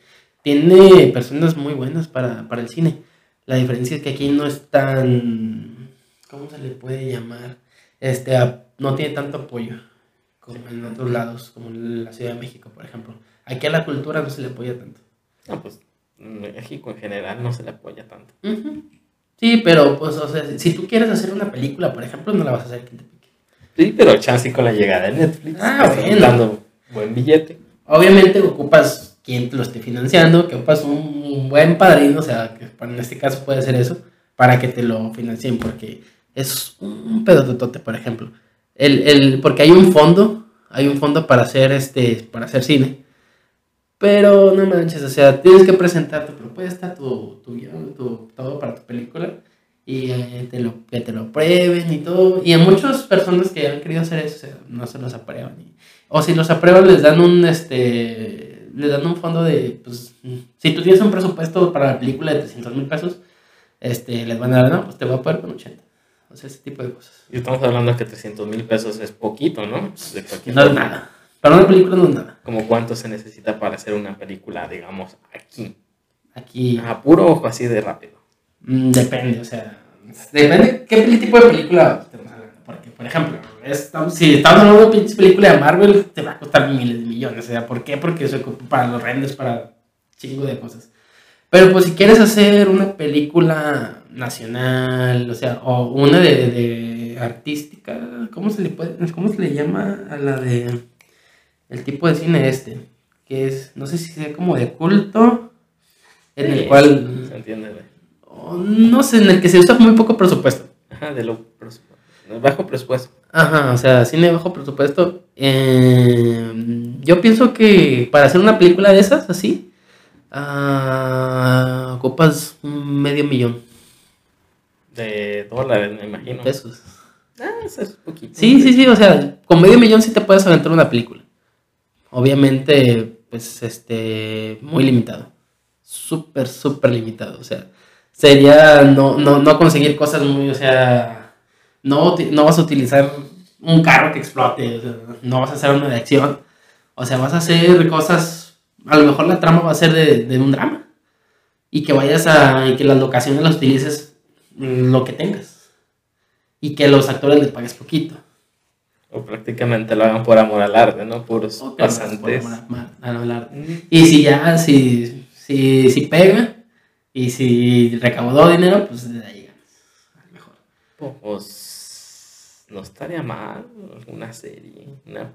tiene personas muy buenas para, para el cine. La diferencia es que aquí no es tan, ¿cómo se le puede llamar? este, no tiene tanto apoyo como en otros lados, como en la Ciudad de México, por ejemplo. Aquí a la cultura no se le apoya tanto. No, pues México en general no se le apoya tanto. Sí, pero pues, o sea, si tú quieres hacer una película, por ejemplo, no la vas a hacer en Sí, pero chance con la llegada de Netflix. Ah, bueno. Dando buen billete. Obviamente ocupas quien te lo esté financiando, que ocupas un buen padrino, o sea, que en este caso puede ser eso, para que te lo financien, porque es un pedotote, por ejemplo. El, el, porque hay un fondo, hay un fondo para hacer, este, para hacer cine. Pero no manches, o sea, tienes que presentar tu propuesta, tu, tu guion, tu, todo para tu película y eh, te lo, que te lo prueben y todo. Y a muchas personas que han querido hacer eso, no se los aprueban. o si los aprueban, les dan un, este, les dan un fondo de, pues, si tú tienes un presupuesto para la película de 300 mil pesos, este, les van a dar, no, pues te voy a poder con 80. O sea, ese tipo de cosas. Y estamos hablando de que 300 mil pesos es poquito, ¿no? no es nada. Para una película no es nada. ¿Cómo cuánto se necesita para hacer una película, digamos, aquí? Aquí. A puro ojo, así de rápido. Mm, depende, o sea. Depende qué tipo de película estamos hablando. Porque, por ejemplo, si estamos hablando de una película de Marvel, te va a costar miles de millones. O sea, ¿por qué? Porque se ocupa para los renders, para chingo de cosas. Pero pues si quieres hacer una película nacional, o sea, o una de, de artística, ¿cómo se le puede, cómo se le llama a la de el tipo de cine este? Que es, no sé si sea como de culto en el cual, Se entiende, oh, no sé, en el que se usa muy poco presupuesto. Ajá, de lo presupuesto. Bajo presupuesto. Ajá, o sea, cine bajo presupuesto. Eh, yo pienso que para hacer una película de esas, así, ah, ocupas un medio millón De dólares, me imagino. pesos. Ah, eso es poquito. Sí, sí, sí, o sea, con medio millón sí te puedes aventar una película. Obviamente, pues, este, muy limitado. Súper, súper limitado. O sea, sería no, no, no conseguir cosas muy, o sea, no, no vas a utilizar un carro que explote, o sea, no vas a hacer una de acción. O sea, vas a hacer cosas, a lo mejor la trama va a ser de, de un drama. Y que vayas a, y que las locaciones las utilices lo que tengas. Y que los actores les pagues poquito. O prácticamente lo hagan por amor al arte, ¿no? Pues, pasantes. por amor a- a hablar. Mm, Y si ya, si, si, si pega y si recaudó dinero, pues de ahí ganas. Mejor. Pues no estaría mal una serie, una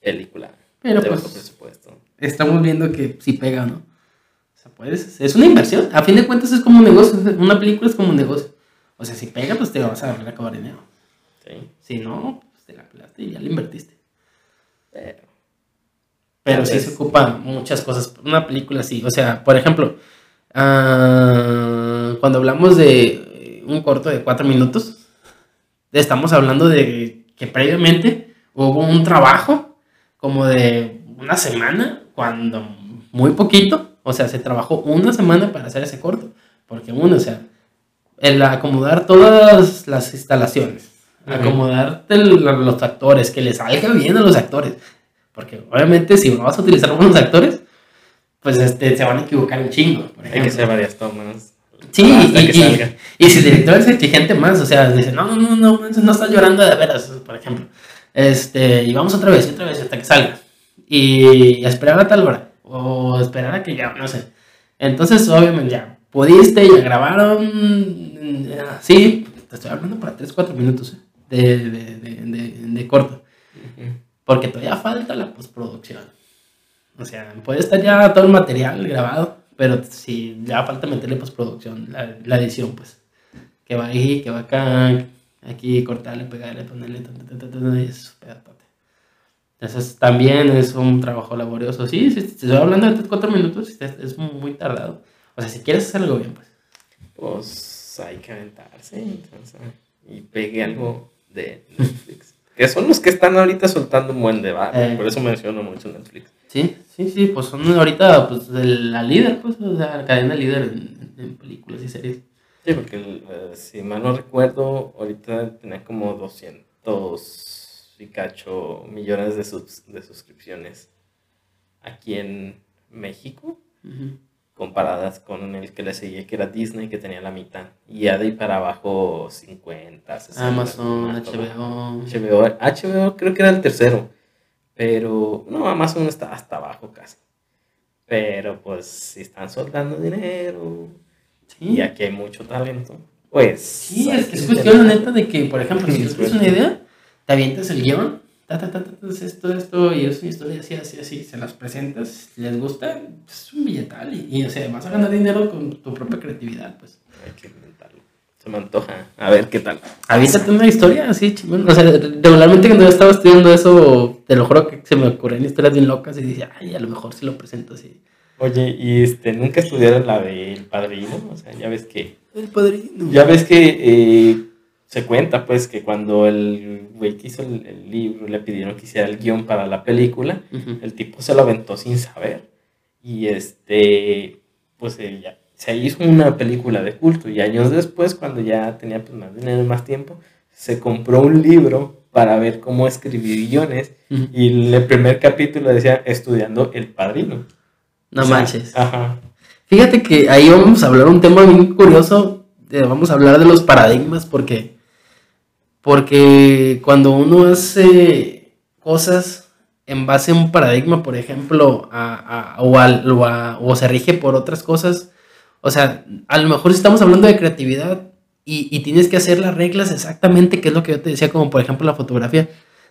película Pero de pues bajo presupuesto. estamos viendo que si pega no. O sea, puedes, es una inversión. A fin de cuentas es como un negocio. Una película es como un negocio. O sea, si pega, pues te vas a recaudar dinero. Sí, Si no, pues te la pelaste y ya le invertiste. pero Pero sí se ocupan muchas cosas. Una película sí. O sea, por ejemplo, ah, cuando hablamos de un corto de cuatro minutos, estamos hablando de que previamente hubo un trabajo como de una semana, cuando muy poquito. O sea, se trabajó una semana para hacer ese corto. Porque uno, o sea, el acomodar todas las instalaciones, Ujú. acomodarte el- los actores, que les salga bien a los actores. Porque obviamente si no vas a utilizar buenos actores, pues este, se van a equivocar un chingo. Por hay que hacer varias tomas. Sí, hasta y, que y- salga. y si el director es exigente más, o sea, dice, no, no, no, no, no estás llorando de veras, por ejemplo. Este, y vamos otra vez, y otra vez, hasta que salga. Y esperar a tal hora, o esperar a que ya, no sé. Entonces, obviamente, ya pudiste, ya grabaron, ya, sí, te estoy hablando para 3, 4 minutos eh, de, de, de, de, de corto, porque todavía falta la postproducción. O sea, puede estar ya todo el material grabado, pero si ya falta meterle postproducción, la, la edición, pues. Que va ahí, que va acá, aquí cortarle, pegarle, ponerle, ta, ta, ta, ta, ta, y es un pedatote. Entonces también es un trabajo laborioso. Sí, sí, te estoy hablando de 3, 4 minutos, es muy tardado. O sea, si quieres hacer algo bien, pues. Pues hay que aventarse entonces, y pegue algo de Netflix. que son los que están ahorita soltando un buen debate. Eh. Por eso menciono mucho Netflix. Sí, sí, sí, pues son ahorita pues, de la líder, pues, o sea, la cadena líder en, en películas y series. Sí, porque eh, si mal no recuerdo, ahorita tenía como 200 y cacho millones de, subs- de suscripciones aquí en México, Ujú. Comparadas con el que le seguía, que era Disney, que tenía la mitad. Y ya de ahí para abajo 50, 60. Amazon, más HBO. HBO, HBO creo que era el tercero, pero no, Amazon está hasta abajo casi. Pero pues si están soltando dinero Sí. y aquí hay mucho talento, pues... Sí, es que es cuestión, neta, de que, por ejemplo, si tienes una idea, te avientas el guion, ta, ta, ta, ta, ta, es esto, esto, y es una historia así, así, así, se las presentas, les gusta, es un billetal, y, y, o sea, vas a ganar dinero con tu propia creatividad, pues. Hay que inventarlo. Se me antoja. A ver qué tal. Avísate una historia así, chingón. O sea, regularmente cuando yo estaba estudiando eso, te lo juro que se me ocurren historias bien locas y dije, ay, a lo mejor si lo presento así. Oye, y este, nunca estudiaron la del padrino, o sea, ya ves que, El padrino. ya ves que eh, se cuenta, pues, que cuando el güey que hizo el, el libro le pidieron que hiciera el guion para la película, el tipo se lo aventó sin saber. Y este, pues eh, ya, se hizo una película de culto. Y años después, cuando ya tenía pues, más dinero y más tiempo, se compró un libro para ver cómo escribir guiones. Y el primer capítulo decía estudiando el padrino. No O sea, manches. Ajá. Fíjate que ahí vamos a hablar un tema bien curioso. eh, vamos a hablar de los paradigmas porque, porque cuando uno hace cosas en base a un paradigma, por ejemplo, a- o, se rige por otras cosas, o sea, a lo mejor si estamos hablando de creatividad y, tienes que hacer las reglas exactamente, que es lo que yo te decía, como por ejemplo la fotografía,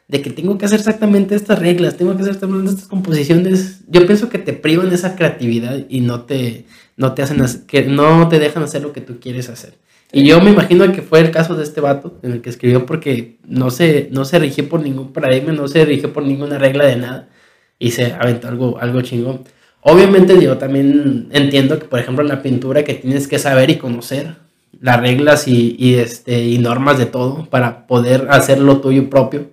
de que tengo que hacer exactamente estas reglas, tengo que hacer estas composiciones, yo pienso que te privan esa creatividad y no te, no te hacen que no te dejan hacer lo que tú quieres hacer. Y yo me imagino que fue el caso de este vato en el que escribió porque no se, no se rigió por ningún paradigma, no se rigió por ninguna regla de nada y se aventó algo, algo chingón. Obviamente yo también entiendo que, por ejemplo, en la pintura que tienes que saber y conocer las reglas y, y, este, y normas de todo para poder hacer lo tuyo propio.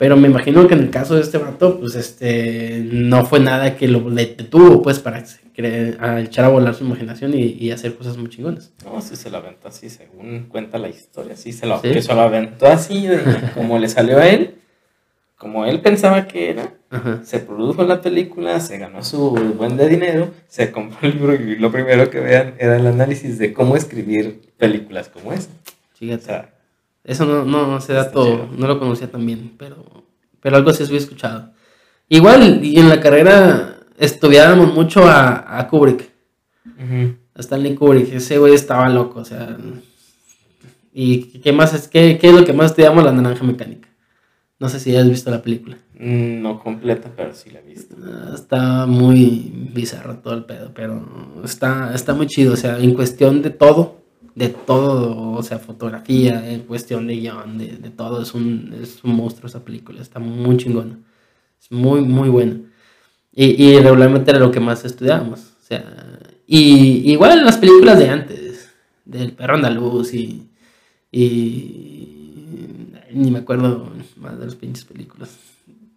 Pero me imagino que en el caso de este vato, pues este, no fue nada que lo detuvo, pues, para echar a volar su imaginación y, y, hacer cosas muy chingonas. No, sí se lo aventó así, según cuenta la historia, sí se lo, Que se lo aventó así, como le salió a él como él pensaba que era, se produjo la película, se ganó su buen de dinero, se compró el libro y lo primero que vean era el análisis de cómo escribir películas como esa. Fíjate. Eso no, no, ese dato no lo conocía tan bien, pero, pero algo sí había escuchado. Igual, y en la carrera estudiábamos mucho a, a Kubrick. A Stanley Kubrick, ese güey estaba loco, o sea. ¿Y qué más es? ¿Qué, qué es lo que más estudiamos? La naranja mecánica. No sé si has visto la película. Mm, no completa, pero sí la he visto. Ah, está muy bizarro todo el pedo, pero está, está muy chido. O sea, en cuestión de todo, de todo, o sea, fotografía, en cuestión de guion, de, de todo, es un, es un monstruo esa película. Está muy chingona. Es muy, muy buena. Y, y regularmente era lo que más estudiábamos. O sea, y igual las películas de antes, del perro andaluz y, y ni me acuerdo más de las pinches películas.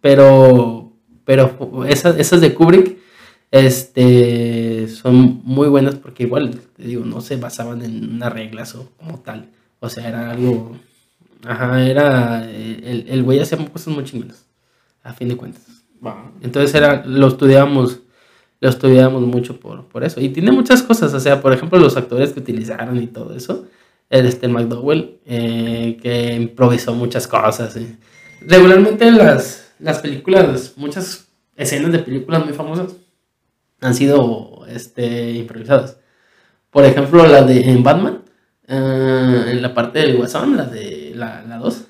Pero, pero esas, esas de Kubrick este, son muy buenas porque igual, te digo, no se basaban en unas reglas o como tal. O sea, era algo... Ajá, era... El, el güey hacía cosas muy chingonas, a fin de cuentas. Entonces era, lo estudiábamos lo estudiábamos mucho por, por eso. Y tiene muchas cosas, o sea, por ejemplo, los actores que utilizaron y todo eso el este McDowell, eh, que improvisó muchas cosas. Regularmente las, las películas, muchas escenas de películas muy famosas han sido este, improvisadas. Por ejemplo, la de en Batman, eh, en la parte del Guasón, la de la 2.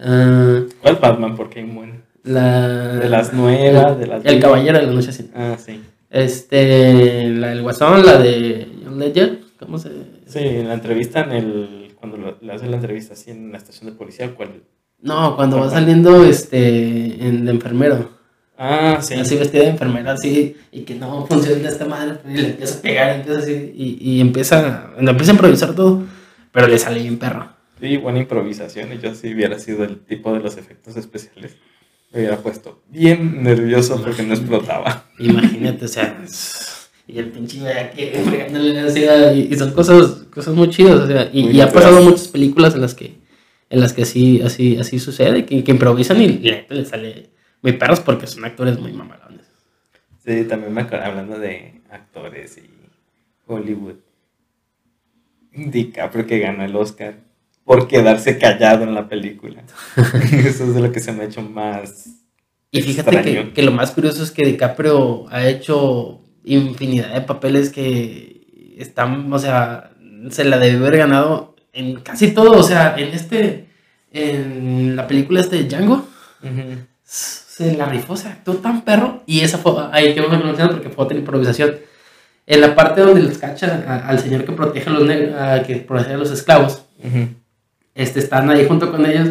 Eh, ¿Cuál Batman? Porque hay un La, de las nuevas, de las El Caballero de la Noche Ah, sí. Este, la del Guasón, la de John Ledger, ¿cómo se Sí, en la entrevista, en el, cuando le hacen la entrevista así en la estación de policía, ¿cuál? No, cuando va saliendo este, en de enfermero. Ah, sí. Así vestida de enfermera, así, y que no funciona esta madre, y le empieza a pegar, empieza así, y, y empieza, empieza a improvisar todo, pero le sale bien perro. Sí, buena improvisación, y yo si hubiera sido el tipo de los efectos especiales, me hubiera puesto bien nervioso porque no explotaba. Imagínate, o sea y el pinche aquí fregándole y son cosas, cosas muy chidas, o sea, y, ha pasado muchas películas en las que, en las que así, así, así sucede, que, que improvisan y, le sale muy perros porque son actores muy mamalones. Sí, también me acuerdo hablando de actores y Hollywood. DiCaprio que ganó el Oscar por quedarse callado en la película. Eso es de lo que se me ha hecho más. Y fíjate que, que, lo más curioso es que DiCaprio ha hecho infinidad de papeles que están, o sea, se la debe haber ganado en casi todo, o sea, en este, en la película este de Django, se la rifó, se actuó tan perro, y esa fue, ahí que vamos a mencionar porque fue otra improvisación. En la parte donde les cacha al señor que protege a los negros, que protege a los esclavos, este, están ahí junto con ellos,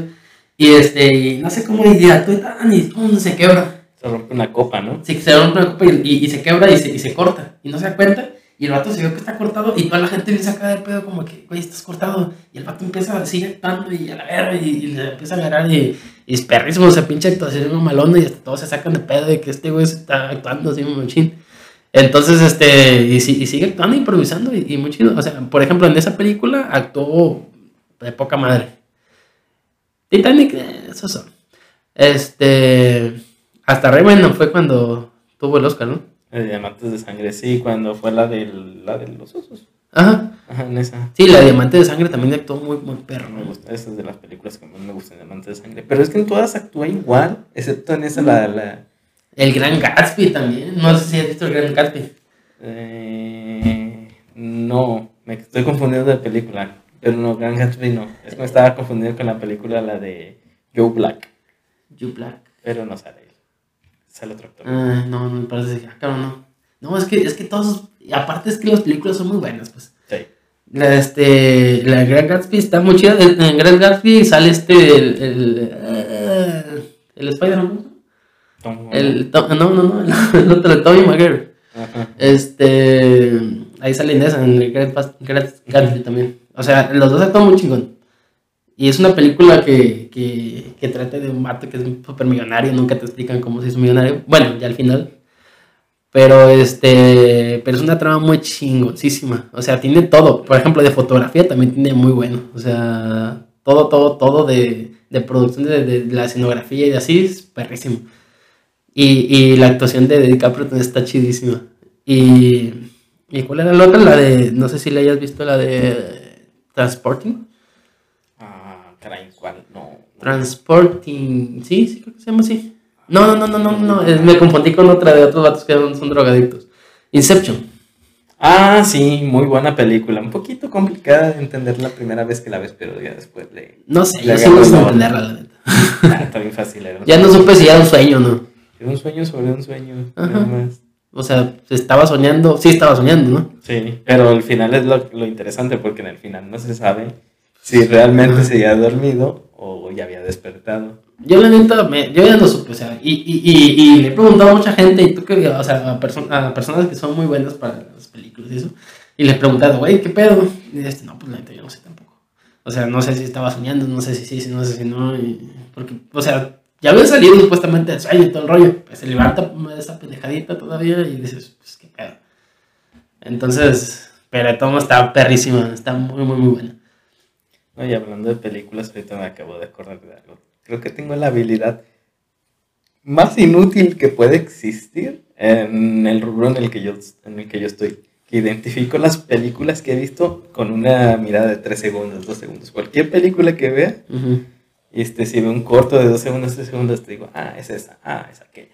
y este, y no sé cómo, y actúa y se quebra. Se rompe una copa, ¿no? Sí, se rompe una copa y, y, se quebra y se, y se corta. Y no se da cuenta. Y el vato se ve que está cortado y toda la gente le saca de pedo como que, güey, estás cortado. Y el vato empieza a seguir actuando y a la verga y, y, le empieza a agarrar y, y es perrísimo, se pinche actuación malona y hasta todos se sacan de pedo de que este güey está actuando así machín. Entonces, este, y, y, sigue actuando, improvisando y, muy chido. O sea, por ejemplo, en esa película actuó de poca madre. Titanic, eh, esos son. Este... Hasta re bueno fue cuando tuvo el Oscar, ¿no? El Diamantes de Sangre, sí, cuando fue la, del, la de los osos. Ajá. Ajá, en esa. Sí, la de Diamantes de Sangre también actuó muy, muy perro. Me gusta, esa es de las películas que más me gustan, Diamantes de Sangre. Pero es que en todas actúa igual, excepto en esa, la. la... El Gran Gatsby también. No sé si has visto el Gran Gatsby. Eh, no, me estoy confundiendo de película. Pero no, Gran Gatsby no. Es que me estaba confundiendo con la película, la de Joe Black. Joe Black. Pero no sale él. Sale otro actor. Ah, no, no me parece que. Ah, claro, no. No, es que, es que todos. Y Aparte es que las películas son muy buenas, pues. Sí. La, este, la Gran Gatsby está muy chida. En Gran Gatsby sale este. El. El, eh, el Spider-Man. El, no, no, no. El, otro, el Tobey Maguire. Ajá. Este. Ahí sale Inés en el Gran Pas- Gran Gatsby también. O sea, los dos actúan muy chingón. Y es una película que, que, que trata de un vato que es un super millonario. Nunca te explican cómo se hizo millonario. Bueno, ya al final. Pero este. Pero es una trama muy chingoncísima. O sea, tiene todo. Por ejemplo, de fotografía también tiene muy bueno. O sea, todo, todo, todo de, de producción de, de la escenografía y de así es perrísimo. Y, y la actuación de DiCaprio también está chidísima. Y, ¿Y cuál era la otra? La de. No sé si la hayas visto, la de. Transporting. Ah, caray, ¿cuál? No. Transporting. Sí, sí, creo que se llama así. No, no, no, no, no, no. es- me confundí con otra de otros vatos que son, son drogadictos. Inception. Ah, sí, muy buena película. Un poquito complicada de entender la primera vez que la ves, pero ya después le. No sé, Le yo sin la onda. entenderla, la neta. Ah, está bien fácil. Era, Ya no supe si era un sueño no. Era un sueño sobre un sueño. Ajá. nada más. O sea, se estaba soñando. Sí, estaba soñando, ¿no? Sí, pero al final es lo, lo interesante porque en el final no se sabe si realmente se había dormido o ya había despertado. Yo la neta, me- yo ya no supe, o sea, y, y, y, y le he preguntado a mucha gente, y tú que, o sea, a, perso- a personas que son muy buenas para las películas y eso, y le he preguntado, güey, ¿qué pedo? Y este, no, pues la neta, yo no sé tampoco. O sea, no sé si estaba soñando, no sé si sí, si no sé si no, y- porque, o sea, ya había salido supuestamente del sueño y todo el rollo, pues se levanta esa pendejadita todavía y dices, pues qué pedo. Entonces, pero todo está perrísima, está muy, muy, muy buena. No, y hablando de películas, ahorita me acabo de acordar de algo. Creo que tengo la habilidad más inútil que puede existir en el rubro en el que yo, en el que yo estoy. Que identifico las películas que he visto con una mirada de 3 segundos, 2 segundos. Cualquier película que vea, este, si veo un corto de 2 segundos, 3 segundos, te digo, ah, es esa, ah, es aquella.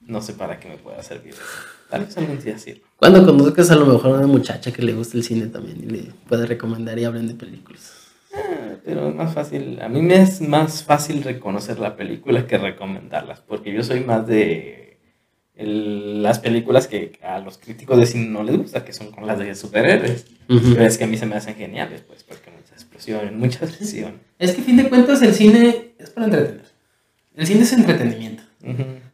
No sé para qué me pueda servir eso. Tal vez algún día sirva. Cuando conozcas a lo mejor a una muchacha que le gusta el cine también y le puedes recomendar y hablen de películas. Pero es más fácil, a mí me es más fácil reconocer la película que recomendarlas, porque yo soy más de el- las películas que a los críticos de cine no les gusta, que son con las de superhéroes. Pero es que a mí se me hacen geniales, pues, porque muchas explosiones, mucha acción. Es que a fin de cuentas el cine es para entretener. El cine es entretenimiento.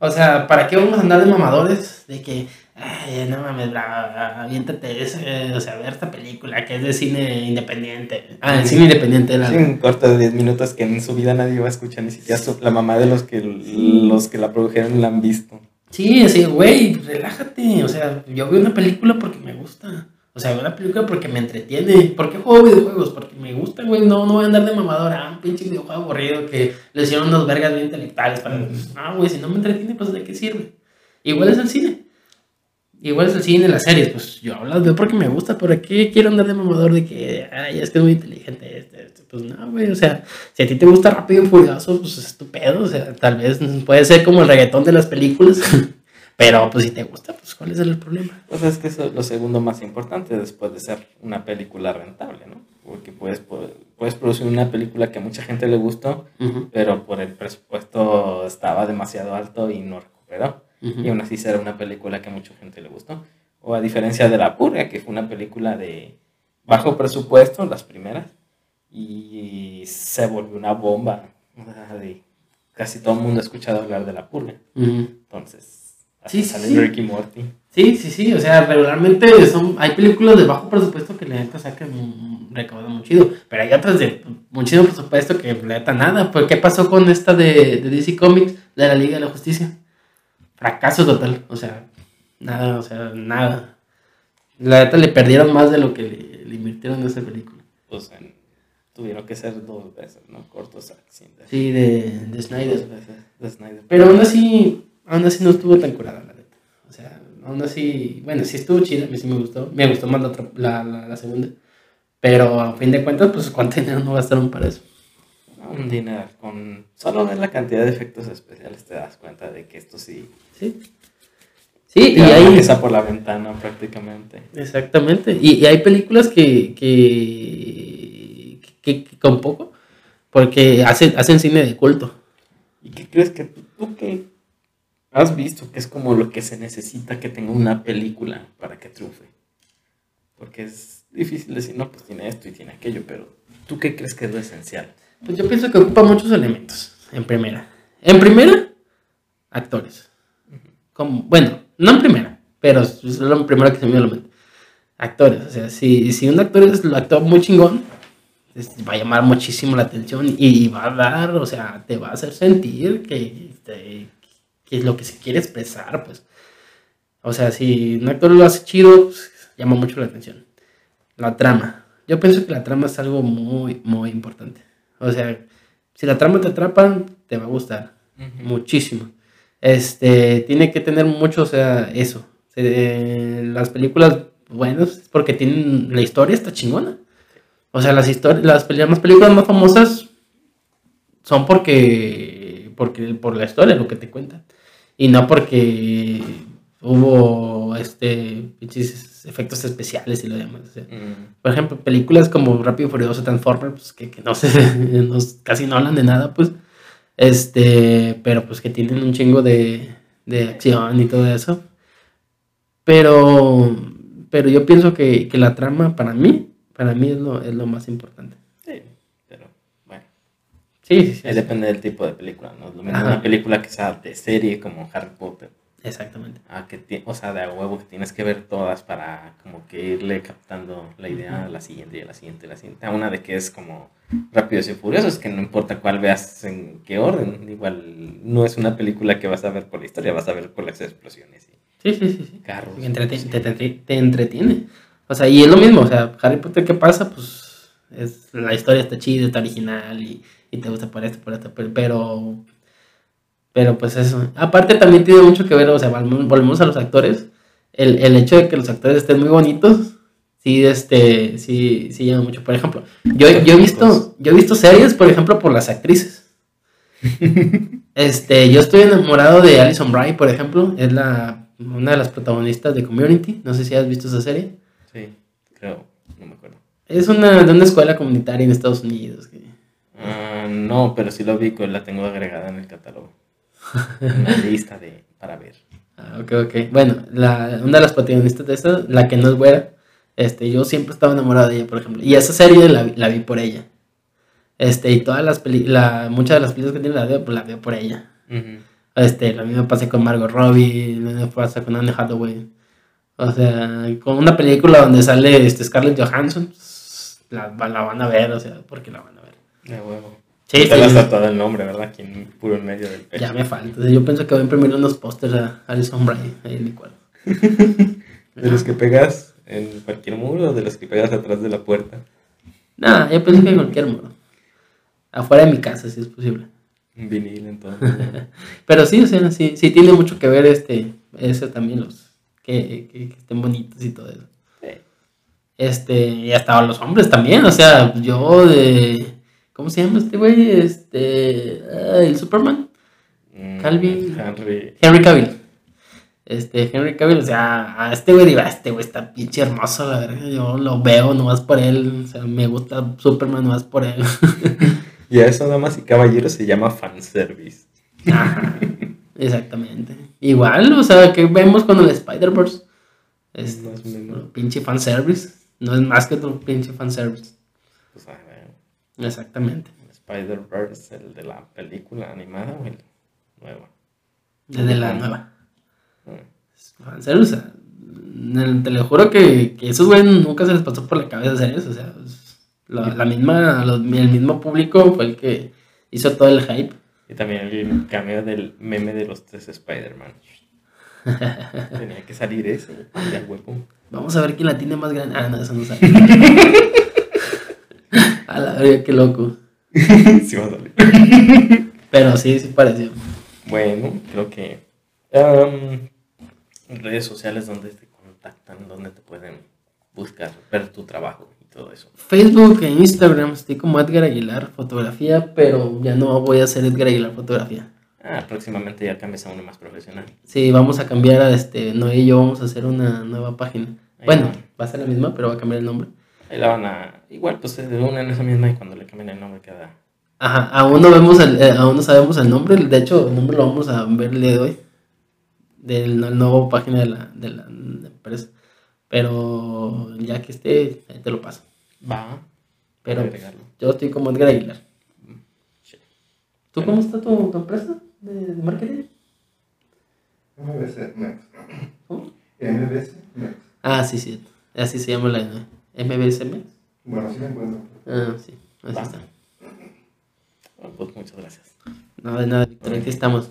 O sea, ¿para qué vamos a andar de mamadores? De que, ay, no mames, bra, aviéntate, ese, o sea, ver esta película que es de cine independiente. Ah, el cine independiente era. Sí, un corto de 10 minutos que en su vida nadie va a escuchar, ni siquiera su- la mamá de los que, los que la produjeron la han visto. Sí, así, güey, relájate. O sea, yo veo una película porque me gusta. O sea, veo una película porque me entretiene. ¿Por qué juego videojuegos? Porque me gusta, güey. No, no voy a andar de mamador. Ah, un pinche videojuego aburrido que le hicieron unos vergas bien intelectuales. Para... Ah, güey, si no me entretiene, pues ¿de qué sirve? Igual es el cine. Igual es el cine, las series. Pues yo las veo porque me gusta. ¿Por qué quiero andar de mamador de que, ay, es que es muy inteligente este, este? Pues no, güey. O sea, si a ti te gusta rápido y furioso, pues es tu pedo. O sea, tal vez puede ser como el reggaetón de las películas. Pero pues si te gusta, pues ¿cuál es el problema? Pues es que eso es lo segundo más importante después de ser una película rentable, ¿no? Porque puedes, puedes producir una película que a mucha gente le gustó, pero por el presupuesto estaba demasiado alto y no recuperó. Ujú. Y aún así será una película que a mucha gente le gustó. O a diferencia de La Purga, que fue una película de bajo presupuesto, las primeras, y se volvió una bomba. De- casi todo el mundo ha escuchado hablar de La Purga. Ujú. Entonces, así Sí, sale sí. Ricky Morty. Sí, sí, sí, o sea, regularmente son, hay películas de bajo presupuesto que la neta sacan un recaudo muy chido, pero hay otras de muchísimo presupuesto que la neta nada. Pues, ¿qué pasó con esta de, de DC Comics, de la Liga de la Justicia? Fracaso total, o sea, nada, o sea, nada. La neta le perdieron más de lo que le, le invirtieron a esa película. Pues en- tuvieron que ser dos veces, ¿no? Cortos de- Sí, de, de Snyder. Dos veces de Snyder. Pero aún así, aún así no estuvo tan curada, la neta. O sea, aún así, bueno, sí estuvo chida, a mí sí me gustó. Me gustó más la, otra, la, la, la segunda. Pero a fin de cuentas, pues cuánto dinero no gastaron para eso. Un dinero. Con solo ver la cantidad de efectos especiales te das cuenta de que esto sí. Sí. Sí, y hay... mesa por la ventana prácticamente. Exactamente. Y, y hay películas que, que, que, que con poco, porque hacen, hacen cine de culto. ¿Y qué crees que tú, tú qué has visto que es como lo que se necesita que tenga una película para que triunfe? Porque es difícil decir, no, pues tiene esto y tiene aquello, pero ¿tú qué crees que es lo esencial? Pues yo pienso que ocupa muchos elementos, en primera. En primera, actores. Como, bueno, no en primera, pero es lo primero que se me viene a. Actores, o sea, si, si un actor es lo actor muy chingón, va a llamar muchísimo la atención y, va a dar, o sea, te va a hacer sentir que, te- que es lo que se quiere expresar, pues. O sea, si un actor lo hace chido, pues, llama mucho la atención. La trama. Yo pienso que la trama es algo muy, muy importante. O sea, si la trama te atrapa, te va a gustar muchísimo. Este, tiene que tener mucho, o sea, eso. Se- las películas buenas es porque tienen, la historia está chingona. O sea, las historias, las, las películas más famosas son porque, porque, por la historia, lo que te cuentan. Y no porque hubo, este, pinches efectos especiales y lo demás. o sea. Mm, Por ejemplo, películas como Rápido y Furioso, Transformers, pues, que, que no sé, no- casi no hablan de nada, pues. Este, pero pues que tienen un chingo de, de acción y todo eso. Pero, pero yo pienso que, que la trama para mí, para mí es lo, es lo más importante. sí, pero bueno, Sí, sí, sí. ahí depende del tipo de película, ¿no? Lo mismo Ajá. una película que sea de serie como Harry Potter. Exactamente. Ah, que ti- o sea, de a huevo que tienes que ver todas para como que irle captando la idea a la siguiente y a la siguiente y a la siguiente. A una de que es como Rápidos y Furiosos, que no importa cuál veas en qué orden, igual no es una película que vas a ver por la historia, vas a ver por las explosiones y Sí, sí, sí. sí. carros. Te entretiene, te, te- te entretiene. O sea, y es lo mismo, o sea, Harry Potter, ¿qué pasa? Pues es, la historia está chida, está original y, y te gusta por esto, por esto, pero, pero, pero pues eso. Aparte también tiene mucho que ver, o sea, volvemos a los actores, el, el hecho de que los actores estén muy bonitos, sí, este, sí, sí llama mucho. Por ejemplo, yo, yo he visto, yo he visto series, por ejemplo, por las actrices. Este, yo estoy enamorado de Alison Bry, por ejemplo, es la, una de las protagonistas de Community, no sé si has visto esa serie. Sí, creo, no me acuerdo. Es una de una escuela comunitaria en Estados Unidos. que- Ah, no, pero sí lo vi, la tengo agregada en el catálogo. En la lista de, para ver. Ah, ok, ok. Bueno, la, una de las protagonistas de esa, la que no es güera, este, yo siempre estaba enamorado de ella, por ejemplo. Y esa serie la, vi- la vi por ella. Este, y todas las peli la, muchas de las películas que tiene la veo, pues la veo por ella. Este, lo mismo pasa con Margot Robbie, lo mismo pasa con Anne Hathaway. O sea, con una película donde sale este Scarlett Johansson, pues, la, la van a ver, o sea, porque la van a ver. De huevo. Sí, has sí, tatuado el nombre, ¿verdad? Aquí en puro en medio del pecho. ya me falta. Yo pienso que voy a imprimir unos pósters a Alison Bray ahí en mi cuarto. De los que pegas en cualquier muro o de los que pegas atrás de la puerta. Nada, yo pienso que en cualquier modo. Afuera de mi casa, si es posible. Un vinil, entonces. Pero sí, o sea, sí, sí tiene mucho que ver este, eso también, los que, que, que estén bonitos y todo eso. Sí. Este, y hasta los hombres también, o sea, yo de. ¿Cómo se llama este güey? Este. ah, el Superman. Mm, Calvin. Henry. Henry Cavill. Este, Henry Cavill, o sea, a este güey digo, "Ah, este güey está pinche hermoso, la verdad. Yo lo veo nomás por él. O sea, me gusta Superman nomás por él. Y a eso, damas y caballeros, se llama fanservice. Ajá, exactamente. Igual, o sea, que vemos con el Spider-Verse. Es o menos. un pinche fanservice. No es más que otro pinche fanservice. Pues, a ver, Exactamente. Spider-Verse, el de la película animada o el nuevo. Desde la nueva. Mm. Fanservice, o sea, te lo juro que, que esos güeyes nunca se les pasó por la cabeza hacer eso. O sea, la, la misma, los- el mismo público fue el que hizo todo el hype. Y también el cameo del meme de los tres Spider-Man. Tenía que salir ese, de a huevo. Vamos a ver quién la tiene más grande. Ah, no, eso no sabe. a la verga, qué loco. sí va a salir. Pero sí, sí pareció. Bueno, creo que am, redes sociales donde te contactan, donde te pueden buscar, ver tu trabajo y todo eso. Facebook e Instagram, estoy como Edgar Aguilar Fotografía, pero ya no voy a hacer Edgar Aguilar Fotografía. Ah, próximamente ya cambias a uno más profesional. Sí, vamos a cambiar a este, Noé y yo vamos a hacer una nueva página. Ahí Bueno, va. va a ser la misma, pero va a cambiar el nombre. Ahí la van a. Igual, pues se unen esa misma y cuando le cambien el nombre queda. Ajá, aún no vemos el, eh, aún no sabemos el nombre, de hecho el nombre lo vamos a ver el día de hoy, de la nueva página de la, de la empresa, pero ya que esté, ahí te lo paso. Va. Pero yo estoy como Edgar Aguilar. Sí. ¿Tú cómo está tu, tu empresa de, de marketing? MBC Next. ¿Cómo? MBC Next. Ah, sí, sí, así se llama la MBSM. Bueno, así me encuentro. Ah, sí, así Va. está. Bueno, pues muchas gracias. No, de nada, Víctor, aquí estamos.